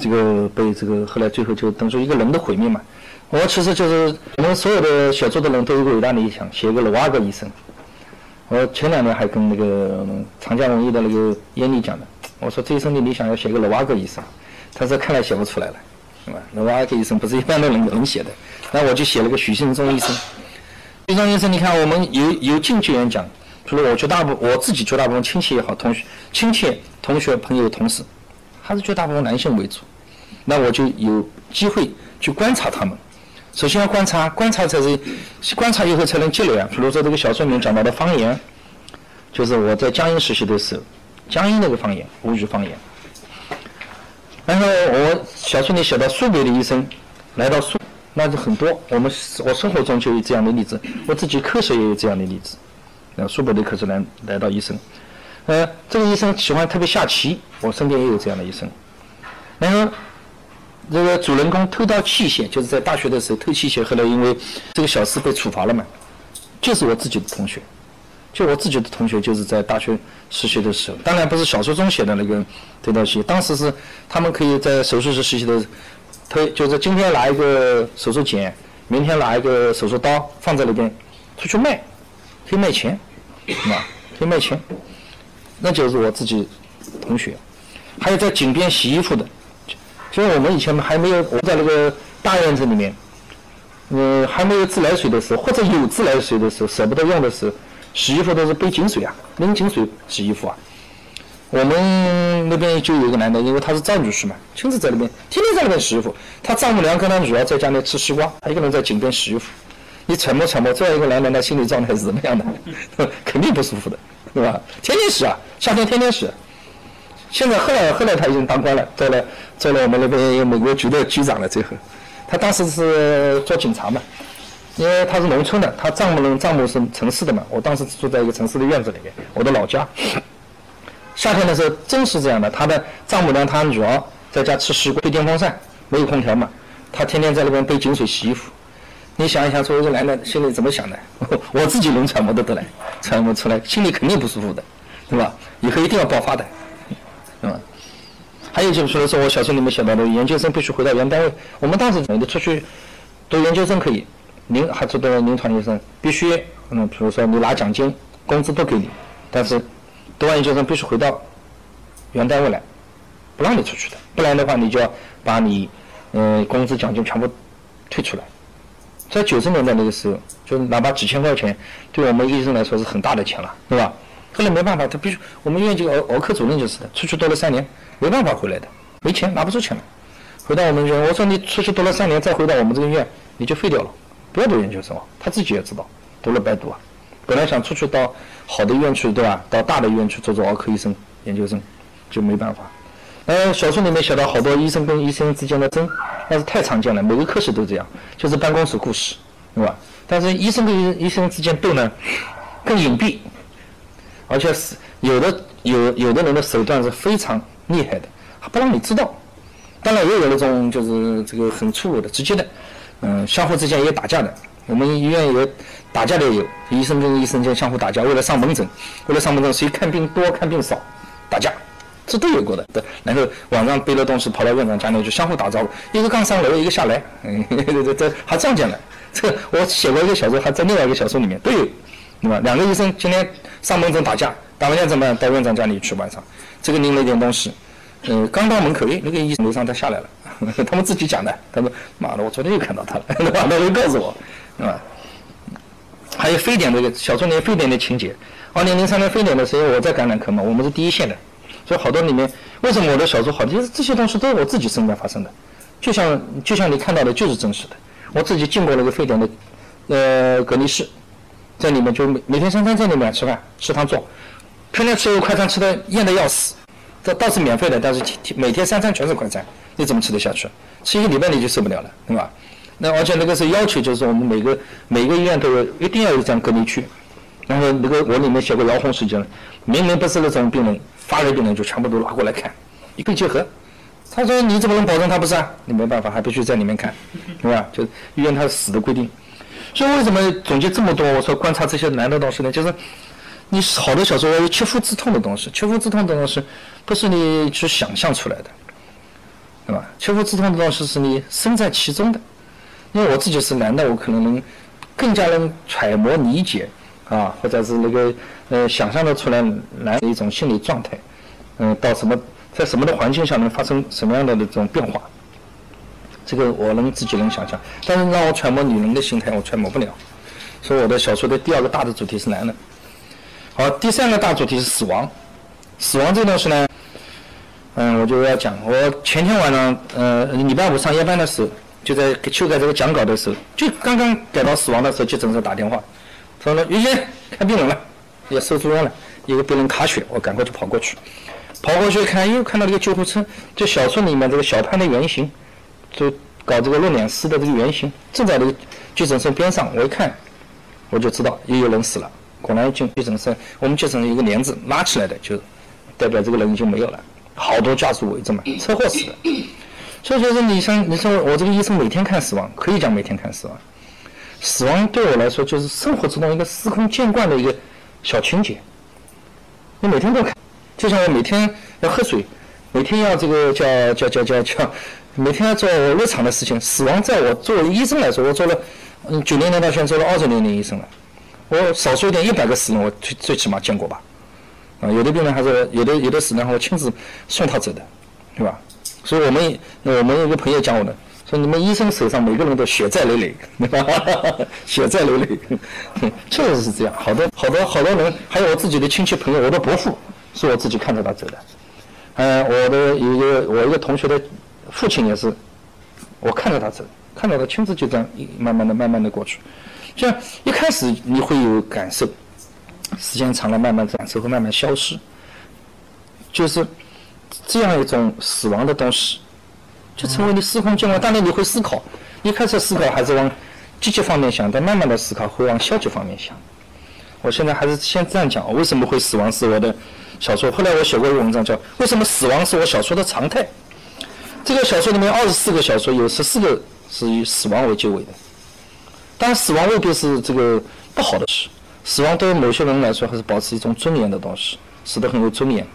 这个被这个后来最后就等于一个人的毁灭嘛。我其实就是我们所有的写作的人都有个伟大的理想，写一个罗瓦格医生。我前两年还跟那个长江文艺的那个闫妮讲的，我说这一生的理想要写个罗瓦格医生。他说看来写不出来了，是吧？罗瓦格医生不是一般的人能写的。那我就写了个许信忠医生。许信忠医生，你看我们有有进去演讲，除了我绝大部我自己绝大部分亲戚也好，同学、亲戚、同学、朋友、同事，还是绝大部分男性为主。那我就有机会去观察他们。首先要观察，观察才是观察以后才能积累啊。比如说这个小说里面讲到的方言，就是我在江阴实习的时候，江阴那个方言，吴语方言。然后我小说里写到苏北的医生来到苏，那就很多。我们我生活中就有这样的例子，我自己科室也有这样的例子。那苏北的科室来来到医生，呃，这个医生喜欢特别下棋，我身边也有这样的医生。然后。这个主人公偷盗器械，就是在大学的时候偷器械，后来因为这个小事被处罚了嘛。就是我自己的同学，就我自己的同学，就是在大学实习的时候，当然不是小说中写的那个偷盗器，当时是他们可以在手术室实习的，偷就是今天拿一个手术剪，明天拿一个手术刀放在那边出去卖，可以卖钱，是吧？可以卖钱，那就是我自己同学，还有在井边洗衣服的。因为我们以前还没有我在那个大院子里面，嗯，还没有自来水的时候，或者有自来水的时候，舍不得用的时候，洗衣服都是背井水啊，拎井水洗衣服啊。我们那边就有一个男的，因为他是赵女士嘛，亲自在那边，天天在那边洗衣服。他丈母娘跟他女儿在家里吃西瓜，他一个人在井边洗衣服。你揣摩揣摩，这样一个男人的心理状态是怎么样的？肯定不舒服的，对吧？天天洗啊，夏天天天洗。现在后来后来他已经当官了，做了做了我们那边某个局的局长了。最后，他当时是做警察嘛，因为他是农村的，他丈母娘丈母是城市的嘛。我当时住在一个城市的院子里面，我的老家。夏天的时候真是这样的，他的丈母娘他女儿在家吃西瓜，吹电风扇，没有空调嘛，他天天在那边背井水洗衣服。你想一想，作为一个男的，心里怎么想的？我自己能揣摩得得来，揣摩出来，心里肯定不舒服的，对吧？以后一定要爆发的。是吧？还有就是说是，我小说里面写到的，研究生必须回到原单位。我们当时你出去读研究生可以，临还做的临床医生必须，嗯，比如说你拿奖金，工资都给你，但是读完研究生必须回到原单位来，不让你出去的。不然的话，你就要把你嗯工资奖金全部退出来。在九十年代那个时候，就哪怕几千块钱，对我们医生来说是很大的钱了，对吧？后来没办法，他必须我们医院这个儿儿科主任就是的，出去读了三年，没办法回来的，没钱拿不出钱来。回到我们医院，我说你出去读了三年，再回到我们这个医院，你就废掉了，不要读研究生了。他自己也知道，读了白读啊。本来想出去到好的医院去，对吧？到大的医院去做做儿科医生研究生，就没办法。呃，小说里面写到好多医生跟医生之间的争，那是太常见了，每个科室都这样，就是办公室故事，对吧？但是医生跟医生之间斗呢，更隐蔽。而且是有的有有的人的手段是非常厉害的，还不让你知道。当然也有那种就是这个很粗鲁的、直接的，嗯，相互之间也打架的。我们医院有打架的也有，医生跟医生间相互打架，为了上门诊，为了上门诊谁看病多看病少，打架，这都有过的。对，然后晚上背了东西跑到院长家里去相互打招呼，一个刚上楼，一个下来，嗯，这这还撞见了。这个我写过一个小说，还在另外一个小说里面都有。对吧？两个医生今天上门诊打架，打完架怎么样？到院长家里去晚上，这个拎了一点东西，呃，刚到门口，诶，那个医生楼上他下来了，他们自己讲的。他说：“妈的，我昨天又看到他了，对吧？他会告诉我，对吧？”还有非典这个小说里非典的情节。二零零三年非典的时候，我在感染科嘛，我们是第一线的，所以好多里面为什么我的小说好？就是这些东西都是我自己身边发生的，就像就像你看到的，就是真实的。我自己进过那个非典的呃隔离室，在里面就每每天三餐在里面吃饭，食堂做，天天吃快餐吃的厌的要死，这倒是免费的，但是每天三餐全是快餐，你怎么吃得下去？吃一个礼拜你就受不了了，对吧？那而且那个是要求，就是我们每个每个医院都有一定要有这样隔离区。然后那个我里面写过遥控事件了，明明不是那种病人，发热病人就全部都拉过来看，一个结合。他说你怎么能保证他不是啊？你没办法，还必须在里面看，对吧？就医院它死的规定。就为什么总结这么多？我说观察这些难的东西呢？就是你好的小说要有切肤之痛的东西，切肤之痛的东西不是你去想象出来的，对吧？切肤之痛的东西是你身在其中的。因为我自己是男的，我可能能更加能揣摩理解。啊，或者是那个呃，想象的出来男的一种心理状态，嗯，到什么在什么的环境下能发生什么样的那种变化，这个我能自己能想象，但是让我揣摩女人的心态，我揣摩不了。所以我的小说的第二个大的主题是男人。好，第三个大主题是死亡。死亡这东西呢，嗯，我就要讲。我前天晚上，呃，礼拜五上夜班的时候，就在修改这个讲稿的时候，就刚刚改到死亡的时候，急诊室打电话。说了，于先看病人了，要收住院了，一个病人卡血，我赶快就跑过去，跑过去看，又看到一个救护车，就小说里面这个小潘的原型，就搞这个露脸师的这个原型，正在这个急诊室边上，我一看，我就知道又有人死了。果然进急诊室，我们急诊室一个帘子拉起来的，就代表这个人已经没有了，好多家属围着嘛，车祸死的。所以就是你像你说我这个医生每天看死亡，可以讲每天看死亡。死亡对我来说就是生活之中一个司空见惯的一个小情节。你每天都看，就像我每天要喝水，每天要这个叫叫叫叫叫，每天要做日常的事情。死亡在我作为医生来说，我做了嗯九零年到现在做了二十年的医生了，我少说一点一百个死人我最最起码见过吧。啊，有的病人还是有的有的死人我亲自送他走的，对吧？所以我们我们有个朋友讲我的。说你们医生手上每个人都血债累累，对吧？血债累累，确实是这样。好多好多好多人，还有我自己的亲戚朋友，我的伯父是我自己看着他走的。嗯，我的一个我一个同学的父亲也是，我看着他走，看到他亲自就这样一慢慢的慢慢的过去。像一开始你会有感受，时间长了慢慢感受会慢慢消失，就是这样一种死亡的东西。就成为你司空见惯，当然你会思考，一开始思考还是往积极方面想，但慢慢的思考会往消极方面想。我现在还是先这样讲，为什么会死亡是我的小说？后来我写过一个文章叫《为什么死亡是我小说的常态》。这个小说里面二十四个小说，有十四个是以死亡为结尾的。但死亡未必是这个不好的事，死亡对于某些人来说还是保持一种尊严的东西，死得很有尊严。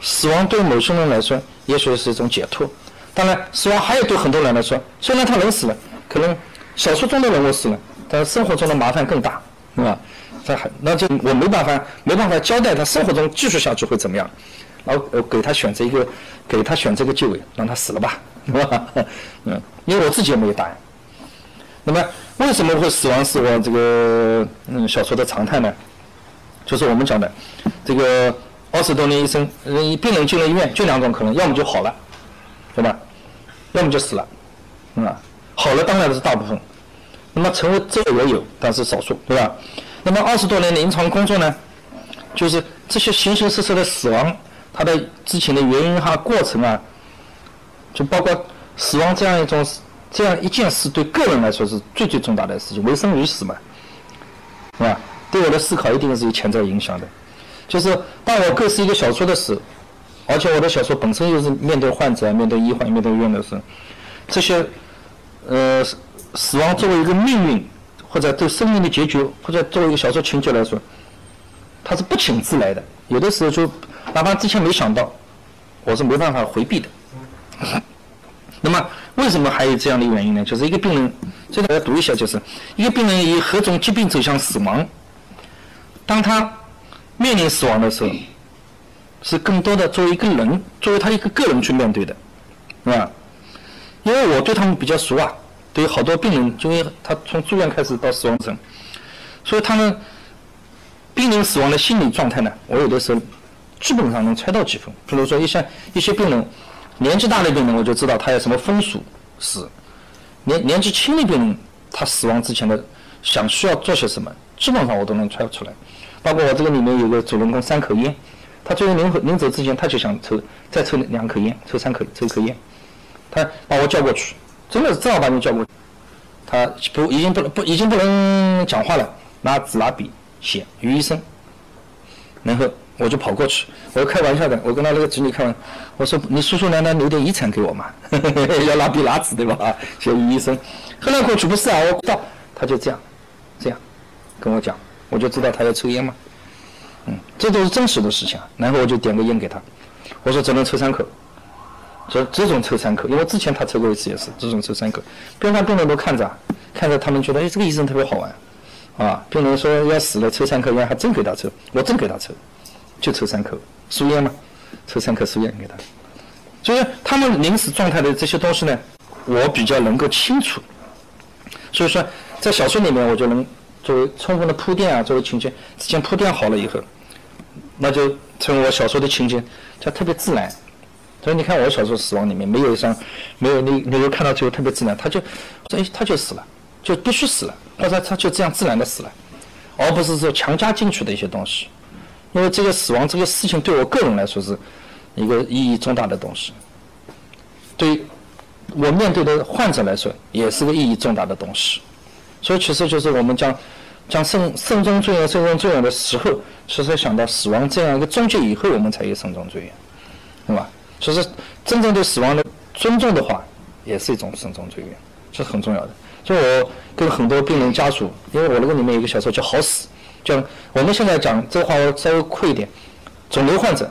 死亡对某些人来说，也许是一种解脱。当然，死亡还有对很多人来说，虽然他人死了，可能小说中的人物死了，但是生活中的麻烦更大，对吧？这还那就我没办法，没办法交代他生活中继续下去会怎么样，然后给他选择一个，给他选择个结尾，让他死了吧，是吧？嗯，因为我自己也没有答案。那么为什么会死亡是我这个嗯小说的常态呢？就是我们讲的这个二十多年医生，嗯，病人进了医院就两种可能，要么就好了。对吧？要么就死了，啊，好了，当然是大部分。那么成为这个也有，但是少数，对吧？那么二十多年临床工作呢，就是这些形形色色的死亡，它的之前的原因哈、过程啊，就包括死亡这样一种这样一件事，对个人来说是最最重大的事情，为生与死嘛，是吧？对我的思考一定是有潜在影响的。就是当我构思一个小说的时候。而且我的小说本身又是面对患者、面对医患、面对医院的时候，这些呃死亡作为一个命运，或者对生命的结局，或者作为一个小说情节来说，它是不请自来的。有的时候就哪怕之前没想到，我是没办法回避的。那么为什么还有这样的原因呢？就是一个病人，这个我要读一下，就是一个病人以何种疾病走向死亡，当他面临死亡的时候。是更多的作为一个人，作为他一个个人去面对的，是吧？因为我对他们比较熟啊，对好多病人，因为他从住院开始到死亡层，所以他们濒临死亡的心理状态呢，我有的时候基本上能猜到几分。比如说一些一些病人，年纪大的病人，我就知道他有什么风俗死；年年纪轻的病人，他死亡之前的想需要做些什么，基本上我都能猜出来。包括我这个里面有个主人公三口烟，他最后临临走之前，他就想抽再抽两口烟，抽三口抽口烟，他把我叫过去，真的是正儿八经叫过去。他不已经不能不已经不能讲话了，拿纸拿笔写于医生，然后我就跑过去，我开玩笑的，我跟他那个侄女开玩笑，我说你叔叔奶奶留点遗产给我嘛，要拿笔拿纸对吧？写于医生，后来过去不是啊，我到他就这样，这样跟我讲，我就知道他要抽烟嘛，嗯，这都是真实的事情。然后我就点个烟给他，我说只能抽三口。说这种抽三口，因为之前他抽过一次也是这种抽三口，边上病人都看着，看着他们觉得哎这个医生特别好玩，啊，病人说要死了抽三口烟还真给他抽，我真给他抽，就抽三口输烟嘛，抽三口输烟给他，所以他们临死状态的这些东西呢，我比较能够清楚，所以说在小说里面我就能作为充分的铺垫啊，作为情节之前铺垫好了以后，那就成为我小说的情节，就特别自然。所以你看，我小说《死亡》里面没有一张，没有你，你会看到最后特别自然，他就，哎，他就死了，就必须死了，或者他就这样自然的死了，而不是说强加进去的一些东西。因为这个死亡这个事情对我个人来说是一个意义重大的东西，对我面对的患者来说也是个意义重大的东西。所以其实就是我们讲讲慎慎终追远、慎终追远的时候，其实想到死亡这样一个终结以后，我们才有慎终追远，对吧？其实，真正对死亡的尊重的话，也是一种慎终追远，这是很重要的。就我跟很多病人家属，因为我那个里面有个小说叫《好死》，就我们现在讲这话我稍微酷一点，肿瘤患者，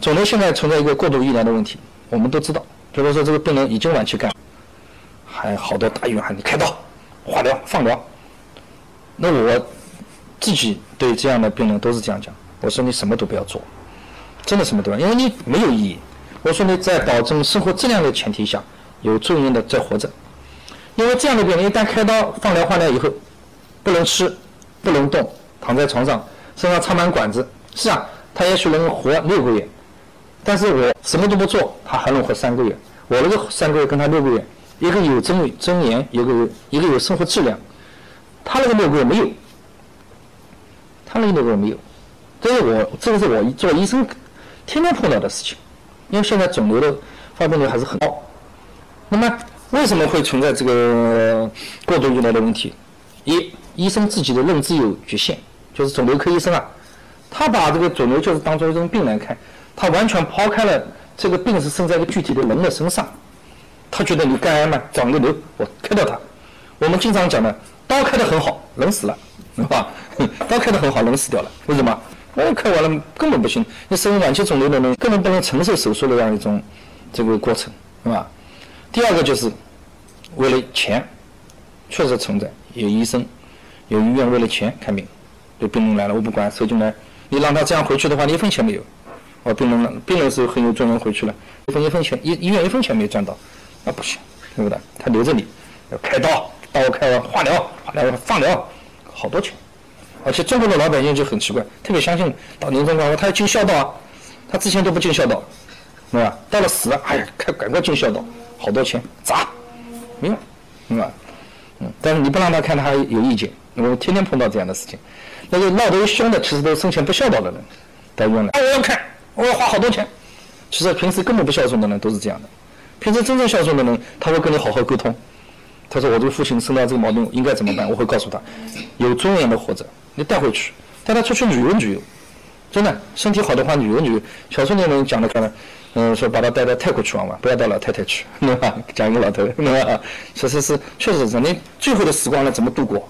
肿瘤现在存在一个过度医疗的问题，我们都知道。比如说这个病人已经晚期干，还好多大医院喊你开刀、化疗、放疗，那我自己对这样的病人都是这样讲，我说你什么都不要做。真的什么都不要，因为你没有意义。我说你在保证生活质量的前提下，有尊严的在活着。因为这样的病人一旦开刀、放疗、化疗以后，不能吃，不能动，躺在床上，身上插满管子。是啊，他也许能活六个月，但是我什么都不做，他还能活三个月。我那个三个月跟他六个月，一个有尊尊严，一个有一个有生活质量。他那个六个月没有，他那个六个月没有。这是我，这个是我做医生。天天碰到的事情，因为现在肿瘤的发病率还是很高。那么为什么会存在这个过度医疗的问题？一，医生自己的认知有局限，就是肿瘤科医生啊，他把这个肿瘤就是当做一种病来看，他完全抛开了这个病是生在一个具体的人的身上。他觉得你肝癌嘛，长个瘤，我开掉它。我们经常讲的，刀开得很好，人死了，是吧？刀开得很好，人死掉了，为什么？我开完了根本不行，你生晚期肿瘤的人根本不能承受手术的这样一种这个过程，是吧？第二个就是为了钱，确实存在有医生、有医院为了钱看病，有病人来了我不管收进来，你让他这样回去的话，你一分钱没有。我病人了病人是很有尊严回去了，一分一分钱医医院一分钱没赚到，那不行，对不对？他留着你，要开刀，刀开完化疗，化疗放疗，好多钱。而且中国的老百姓就很奇怪，特别相信到临终关头，他要尽孝道啊，他之前都不尽孝道，对吧？到了死，哎呀，开赶快尽孝道，好多钱砸，没有，对吧？嗯，但是你不让他看，他还有意见。我天天碰到这样的事情，那个闹得凶的，其实都是生前不孝道的人，到医院来，我要看，我要花好多钱。其实平时根本不孝顺的人都是这样的，平时真正孝顺的人，他会跟你好好沟通。他说：“我这个父亲生到这个毛病，应该怎么办？”我会告诉他，有尊严的活着。你带回去，带他出去旅游旅游，真的身体好的话旅游旅游。小说里面讲的可能，嗯，说把他带到泰国去玩玩，不要到老太太去，对吧？讲一个老头，对吧？其实是确实是，你最后的时光呢怎么度过？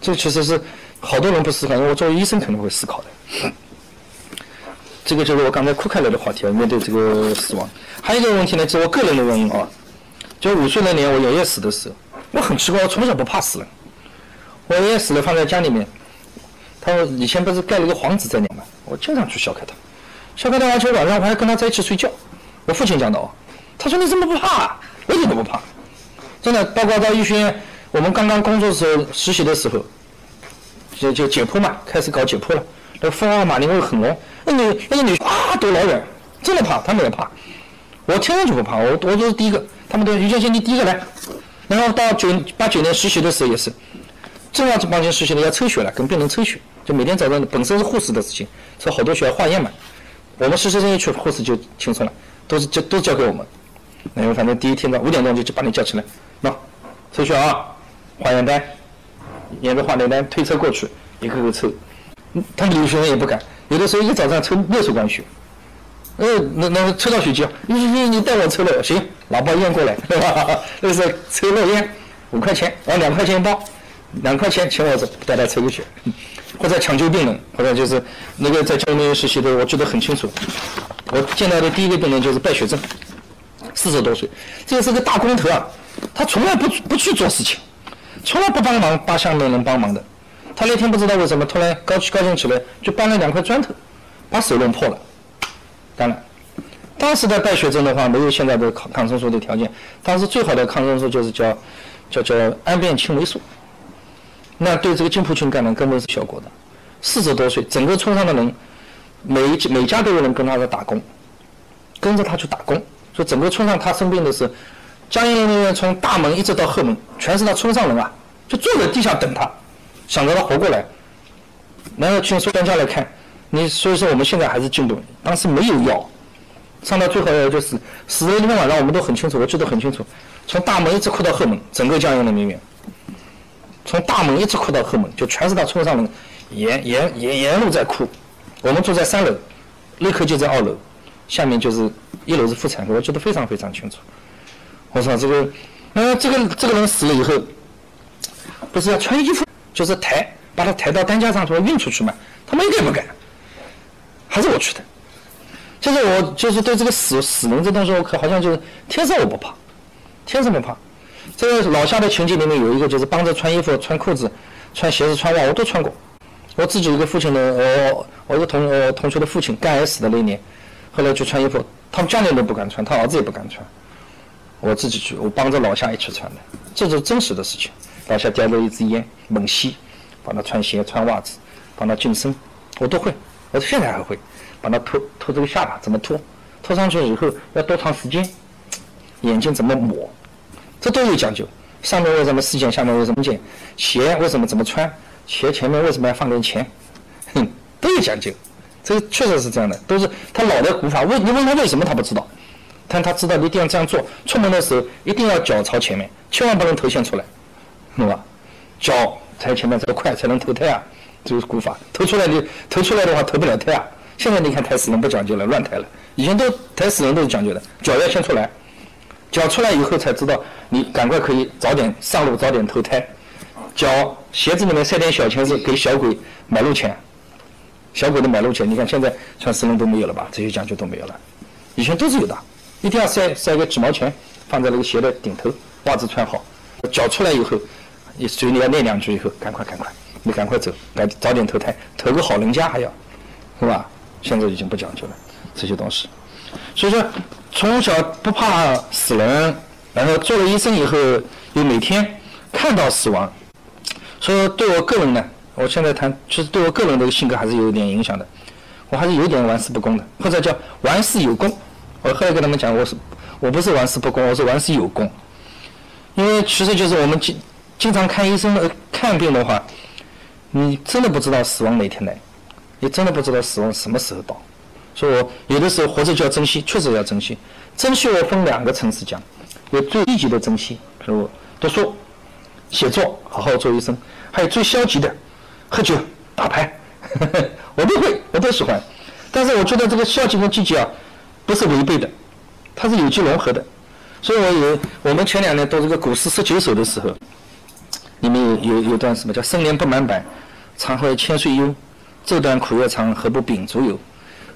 这其实是好多人不思考，因为我作为医生可能会思考的。这个就是我刚才哭开了的话题，面对这个死亡。还有一个问题呢，是我个人的原因啊，就五岁那年我爷爷死的时候，我很奇怪，我从小不怕死人，我爷爷死了放在家里面。他说以前不是盖了一个房子在那吗？我经常去笑看他，笑看他，而且晚上我还跟他在一起睡觉。我父亲讲的哦，他说你怎么不怕？啊我一点都不怕。真的，包括到医学院，我们刚刚工作的时候实习的时候，就就解剖嘛，开始搞解剖了。那福尔马林会很浓，那女那个女啊躲老远，真的怕，他们也怕。我天生就不怕，我我就是第一个，他们都于建新你第一个来。然后到九八九年实习的时候也是，正要这帮人实习的要抽血了，跟病人抽血，就每天早上本身是护士的事情，所以好多需要化验嘛。我们实习生一去，护士就轻松了，都是交都交给我们。然后反正第一天早五点钟就就把你叫起来，喏，抽血啊，化验单，沿着化验单推车过去，一个个抽。他们有些人也不敢，有的时候一早上抽六十管血。呃，那那抽到血就，你你你带我抽了，行，拿包烟过来，对吧？那时候抽漏烟五块钱，啊两块钱一包，两块钱请我，带他抽个血，或者抢救病人，或者就是那个在交医实习的，我记得很清楚。我见到的第一个病人就是败血症，四十多岁，这个是个大工头啊，他从来不不去做事情，从来不帮忙帮下面人帮忙的。他那天不知道为什么突然高高兴起来，就搬了两块砖头，把手弄破了。当然，当时的败血症的话，没有现在的抗抗生素的条件。当时最好的抗生素就是叫叫叫氨苄青霉素，那对这个金葡群感染根本是效果的。四十多岁，整个村上的人，每一每家都有人跟他在打工，跟着他去打工。所以整个村上他生病的时候，江医人员从大门一直到后门，全是他村上人啊，就坐在地下等他，想着他活过来。然后请专家来看。你所以说我们现在还是进步，当时没有药，上到最后就是死的那天晚上我们都很清楚，我记得很清楚，从大门一直哭到后门，整个江阴的民院，从大门一直哭到后门，就全是他村上人，沿沿沿沿路在哭。我们住在三楼，立刻就在二楼，下面就是一楼是妇产科，我记得非常非常清楚。我说这个，呃，这个这个人死了以后，不是要穿衣服，就是抬把他抬到担架上，说运出去嘛，他们一点不敢。还是我去的，就是我就是对这个死死人这东西，我可好像就是天生我不怕，天生不怕。这个老夏的情节里面有一个，就是帮着穿衣服、穿裤子、穿鞋子、穿袜，我都穿过。我自己一个父亲的，呃，我一个同呃同学的父亲肝癌死的那一年，后来去穿衣服，他们家里都不敢穿，他儿子也不敢穿，我自己去，我帮着老夏一起穿的，这是真实的事情。老夏叼着一支烟猛吸，帮他穿鞋、穿袜子，帮他净身，我都会。我现在还会，帮他脱脱这个下巴怎么脱？脱上去以后要多长时间，眼睛怎么抹，这都有讲究。上面为什么四件，下面为什么五件？鞋为什么怎么穿？鞋前面为什么要放点钱？哼，都有讲究。这确实是这样的，都是他老的古法。问你问他为什么他不知道，但他知道你一定要这样做。出门的时候一定要脚朝前面，千万不能头先出来，懂吧？脚在前面这个快才能投胎啊。这是古法，投出来你投出来的话投不了胎啊。现在你看抬死人不讲究了，乱抬了。以前都抬死人都是讲究的，脚要先出来，脚出来以后才知道你赶快可以早点上路，早点投胎。脚鞋子里面塞点小钱是给小鬼买路钱，小鬼的买路钱。你看现在穿死人都没有了吧？这些讲究都没有了，以前都是有的，一定要塞塞个几毛钱放在那个鞋的顶头，袜子穿好，脚出来以后，你嘴里要念两句以后，赶快赶快。你赶快走，赶早点投胎，投个好人家还要，是吧？现在已经不讲究了这些东西，所以说从小不怕死人，然后做了医生以后又每天看到死亡，所以对我个人呢，我现在谈，其实对我个人的性格还是有点影响的，我还是有点玩世不恭的，或者叫玩世有功。我后来跟他们讲，我是我不是玩世不恭，我是玩世有功，因为其实就是我们经经常看医生呃看病的话。你真的不知道死亡哪天来，你真的不知道死亡什么时候到，所以我有的时候活着就要珍惜，确实要珍惜。珍惜我分两个层次讲，有最低级的珍惜，比如读书、写作，好好做医生；还有最消极的，喝酒、打牌，我都会，我都喜欢。但是我觉得这个消极跟积极啊，不是违背的，它是有机融合的。所以我有我们前两年读这个古诗十九首的时候，里面有有有段什么叫“生年不满百”。常怀千岁忧，这段苦月长，何不秉烛游？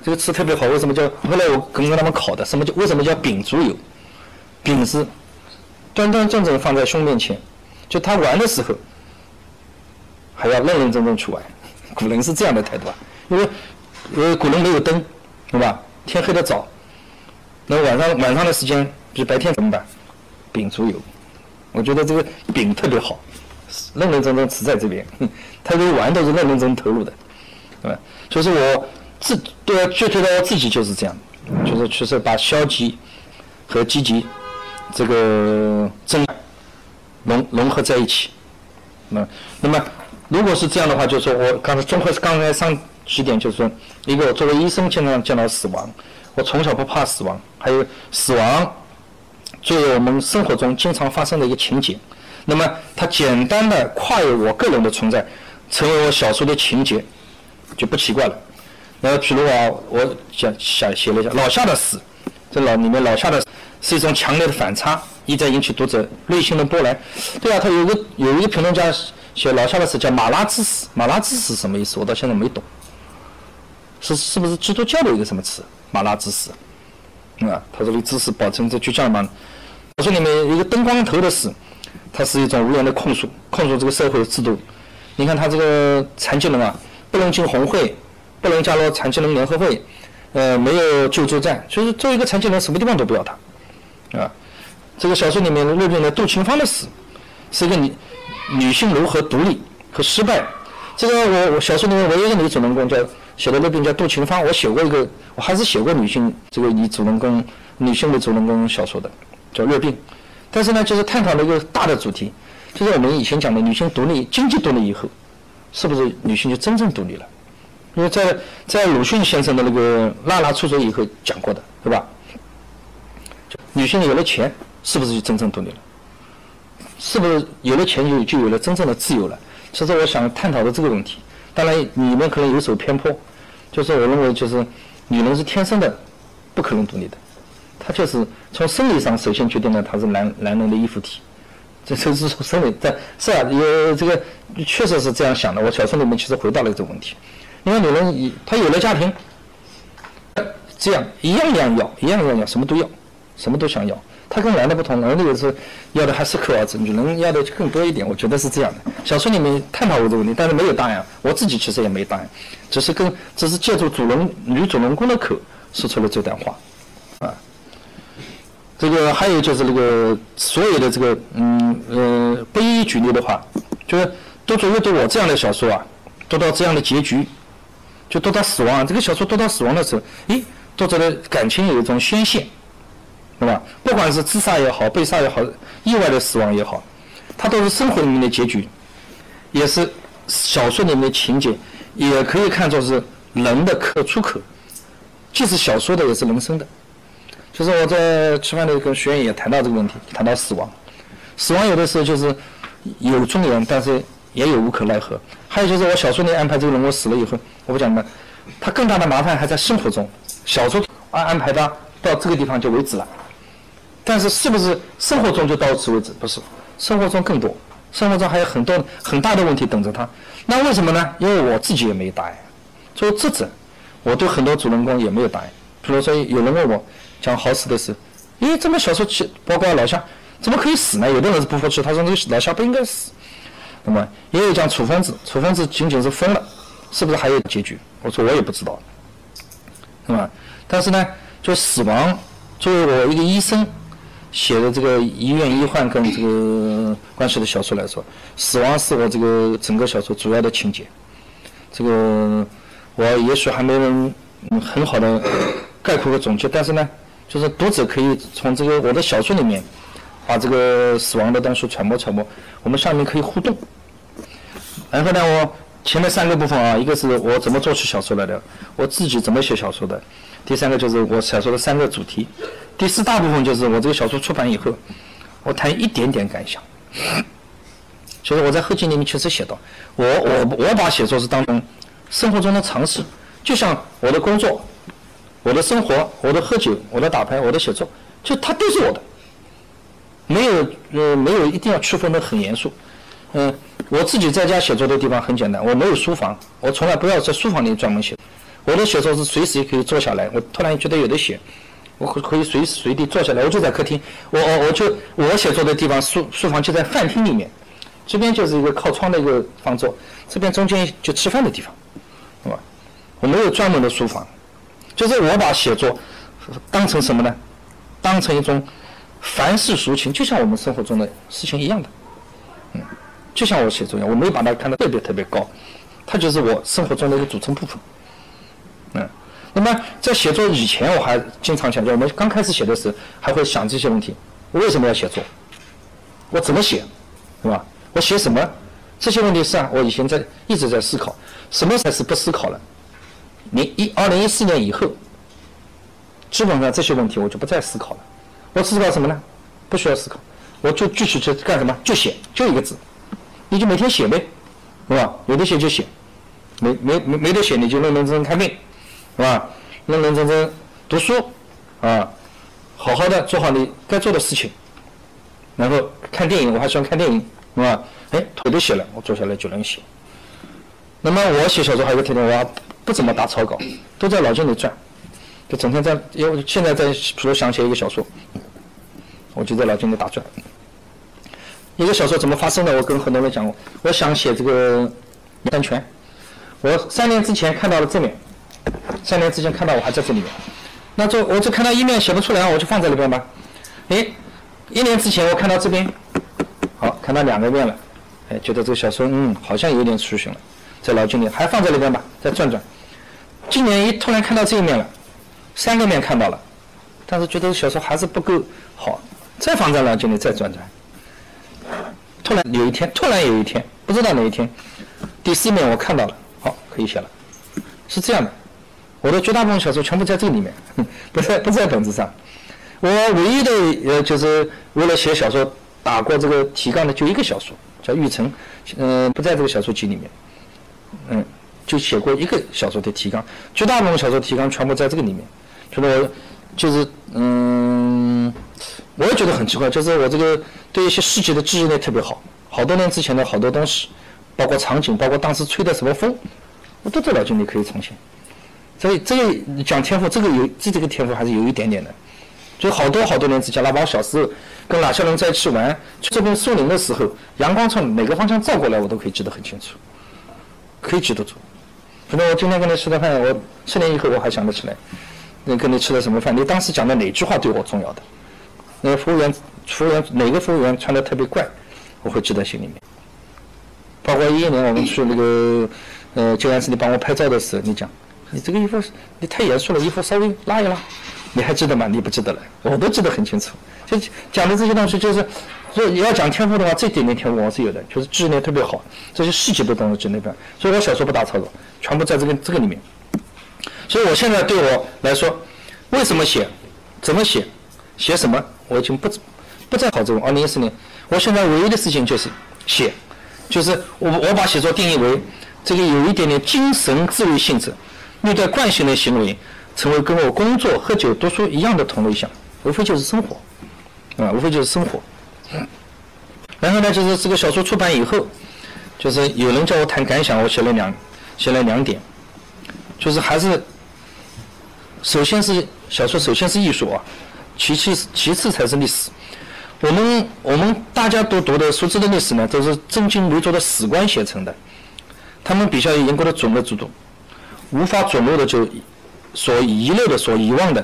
这个词特别好，为什么叫？后来我跟着他们考的，什么叫？为什么叫秉烛游？秉是端端正正放在胸面前，就他玩的时候，还要认认真真去玩。古人是这样的态度啊，因为因为古人没有灯，对吧？天黑的早，那晚上晚上的时间比白天怎么办？秉烛游，我觉得这个秉特别好，认认真真持在这边，他这玩都是认认真真投入的，对吧？所以说我自对具体到我自己就是这样，就是确实把消极和积极这个真融融合在一起。那那么如果是这样的话，就是说我刚才综合刚才上几点，就是说一个我作为医生经常见到死亡，我从小不怕死亡，还有死亡作为我们生活中经常发生的一个情节。那么它简单的跨越我个人的存在，成为我小说的情节，就不奇怪了。然后，比如啊，我讲写写了一下老夏的死，这老里面老夏的是一种强烈的反差，一再引起读者内心的波澜。对啊，他有个有一个评论家写老夏的死叫马拉之死，马拉之死什么意思？我到现在没懂。是是不是基督教的一个什么词？马拉之死，啊，他说你知识保存着就叫嘛。我说里面一个灯光头的死。它是一种无言的控诉，控诉这个社会的制度。你看他这个残疾人啊，不能进红会，不能加入残疾人联合会，呃，没有救助站，就是作为一个残疾人，什么地方都不要他，啊。这个小说里面的入边的杜晴芳的死，是一个女女性如何独立和失败。这个我我小说里面唯一一个女主人公叫写的那边叫杜晴芳，我写过一个，我还是写过女性这个女主人公女性的主人公小说的，叫《热病》。但是呢，就是探讨了一个大的主题，就是我们以前讲的女性独立、经济独立以后，是不是女性就真正独立了？因为在在鲁迅先生的那个《娜拉出走》以后讲过的，对吧？女性有了钱，是不是就真正独立了？是不是有了钱就就有了真正的自由了？其实我想探讨的这个问题，当然你们可能有所偏颇，就是我认为就是女人是天生的不可能独立的。他就是从生理上首先决定了他是男男人的依附体，这这是从生理在是啊，有这个确实是这样想的。我小说里面其实回答了这个问题，因为女人她有了家庭，这样一样一样要，一样一样要，什么都要，什么都想要。她跟男的不同，男的有时要的还是壳儿子，女人要的更多一点。我觉得是这样的。小说里面探讨过这个问题，但是没有答案。我自己其实也没答案，只是跟只是借助主人女主人公的口说出了这段话，啊。这个还有就是那个所有的这个嗯呃不一一举例的话，就是读者阅读我这样的小说啊，读到这样的结局，就读到死亡，这个小说读到死亡的时候，诶，读者的感情有一种宣泄，对吧？不管是自杀也好，被杀也好，意外的死亡也好，它都是生活里面的结局，也是小说里面的情节，也可以看作是人的口出口，既是小说的，也是人生的。就是我在吃饭的时候跟学员也谈到这个问题，谈到死亡，死亡有的时候就是有尊严，但是也有无可奈何。还有就是我小说里安排这个人物死了以后，我不讲了，他更大的麻烦还在生活中。小说安安排他到这个地方就为止了，但是是不是生活中就到此为止？不是，生活中更多，生活中还有很多很大的问题等着他。那为什么呢？因为我自己也没有答案。作为作者，我对很多主人公也没有答案。比如说有人问我。讲好死的事，咦，这么小说起，包括老夏，怎么可以死呢？有的人是不服气，他说这个老夏不应该死。那么也有讲楚疯子，楚疯子仅仅是疯了，是不是还有结局？我说我也不知道，是吧？但是呢，就死亡，作为我一个医生写的这个医院医患跟这个关系的小说来说，死亡是我这个整个小说主要的情节。这个我也许还没能很好的概括和总结，但是呢。就是读者可以从这个我的小说里面，把这个死亡的东西传播传播，我们下面可以互动。然后呢，我前面三个部分啊，一个是我怎么做出小说来的，我自己怎么写小说的，第三个就是我小说的三个主题，第四大部分就是我这个小说出版以后，我谈一点点感想。就是我在后记里面确实写到，我我我把写作是当成生活中的常识，就像我的工作。我的生活，我的喝酒，我的打牌，我的写作，就它都是我的，没有呃没有一定要区分的很严肃，嗯，我自己在家写作的地方很简单，我没有书房，我从来不要在书房里专门写，我的写作是随时可以坐下来，我突然觉得有的写，我可可以随时随地坐下来，我就在客厅，我我我就我写作的地方书书房就在饭厅里面，这边就是一个靠窗的一个方桌，这边中间就吃饭的地方，是吧？我没有专门的书房。就是我把写作当成什么呢？当成一种凡事俗情，就像我们生活中的事情一样的。嗯，就像我写作一样，我没有把它看得特别特别高，它就是我生活中的一个组成部分。嗯，那么在写作以前，我还经常强调，我们刚开始写的时候，还会想这些问题：我为什么要写作？我怎么写？是吧？我写什么？这些问题是啊，我以前在一直在思考，什么才是不思考了？你一二零一四年以后，基本上这些问题我就不再思考了。我思考什么呢？不需要思考，我就继续去干什么？就写，就一个字，你就每天写呗，是吧？有的写就写，没没没没得写你就认认真真看病，是吧？认认真真读书，啊，好好的做好你该做的事情，然后看电影，我还喜欢看电影，是吧？哎，腿都写了，我坐下来就能写。那么我写小说还有个特点，我不怎么打草稿，都在脑筋里转，就整天在，因为现在在，比如想写一个小说，我就在脑筋里打转。一个小说怎么发生的？我跟很多人讲过，我想写这个三拳，我三年之前看到了这面，三年之前看到我还在这里面，那就我就看到一面写不出来，我就放在里边吧。哎，一年之前我看到这边，好，看到两个面了。哎，觉得这个小说，嗯，好像有点雏形了，在脑筋里还放在里边吧，再转转。今年一突然看到这一面了，三个面看到了，但是觉得小说还是不够好，再放在脑筋里再转转。突然有一天，突然有一天，不知道哪一天，第四面我看到了，好，可以写了。是这样的，我的绝大部分小说全部在这里面，不在不在本子上。我唯一的呃，就是为了写小说打过这个提纲的，就一个小说。叫玉成，嗯，不在这个小说集里面，嗯，就写过一个小说的提纲，绝大部分小说提纲全部在这个里面。就是，就是嗯，我也觉得很奇怪，就是我这个对一些细节的记忆力特别好，好多年之前的好多东西，包括场景，包括当时吹的什么风，我都在脑筋里可以重现。所以这个讲天赋，这个有这这个天赋还是有一点点的。就好多好多年之前，哪怕我小时候跟哪些人在一起玩，去这边树林的时候，阳光从哪个方向照过来，我都可以记得很清楚，可以记得住。可能我今天跟你吃的饭，我十年以后我还想得起来，那跟你吃的什么饭？你当时讲的哪句话对我重要的？那服务员，服务员哪个服务员穿的特别怪，我会记在心里面。包括一一年我们去那个呃静安寺，你帮我拍照的时候，你讲，你这个衣服你太严肃了，衣服稍微拉一拉。你还记得吗？你不记得了，我都记得很清楚。就讲的这些东西，就是，所以你要讲天赋的话，这点点天赋我是有的，就是记忆力特别好，这些细节的东西就那边。所以我小说不打草稿，全部在这个这个里面。所以我现在对我来说，为什么写，怎么写，写什么，我已经不不再考这种。二零一四年，我现在唯一的事情就是写，就是我我把写作定义为这个有一点点精神自律性质，虐待惯性的行为。成为跟我工作、喝酒、读书一样的同类项，无非就是生活，啊，无非就是生活。然后呢，就是这个小说出版以后，就是有人叫我谈感想，我写了两，写了两点，就是还是，首先是小说，首先是艺术啊，其次其次才是历史。我们我们大家都读的熟知的历史呢，都是真经流浊的史官写成的，他们比较严格的准的制度，无法准入的就。所遗漏的、所遗忘的，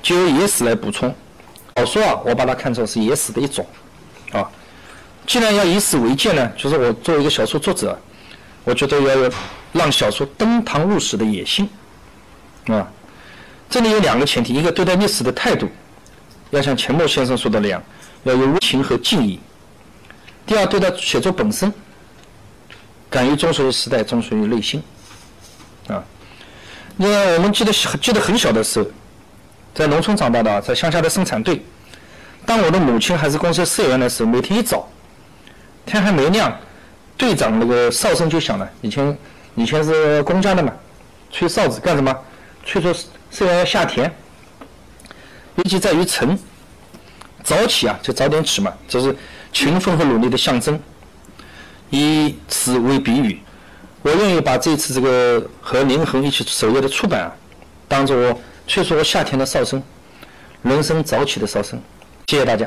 就由野史来补充。小说啊，我把它看作是野史的一种，啊，既然要以史为鉴呢，就是我作为一个小说作者，我觉得要有让小说登堂入室的野心，啊，这里有两个前提：一个对待历史的态度，要像钱穆先生说的那样，要有温情和敬意；第二，对待写作本身，敢于忠属于时代，忠属于内心，啊。因为我们记得记得很小的时候，在农村长大的，在乡下的生产队。当我的母亲还是公司社员的时候，每天一早，天还没亮，队长那个哨声就响了。以前以前是公家的嘛，吹哨子干什么？吹出社员要下田。危机在于晨，早起啊，就早点起嘛，这是勤奋和努力的象征。以此为比喻。我愿意把这次这个和林恒一起首页的出版啊，当做我吹出我夏天的哨声，人生早起的哨声。谢谢大家。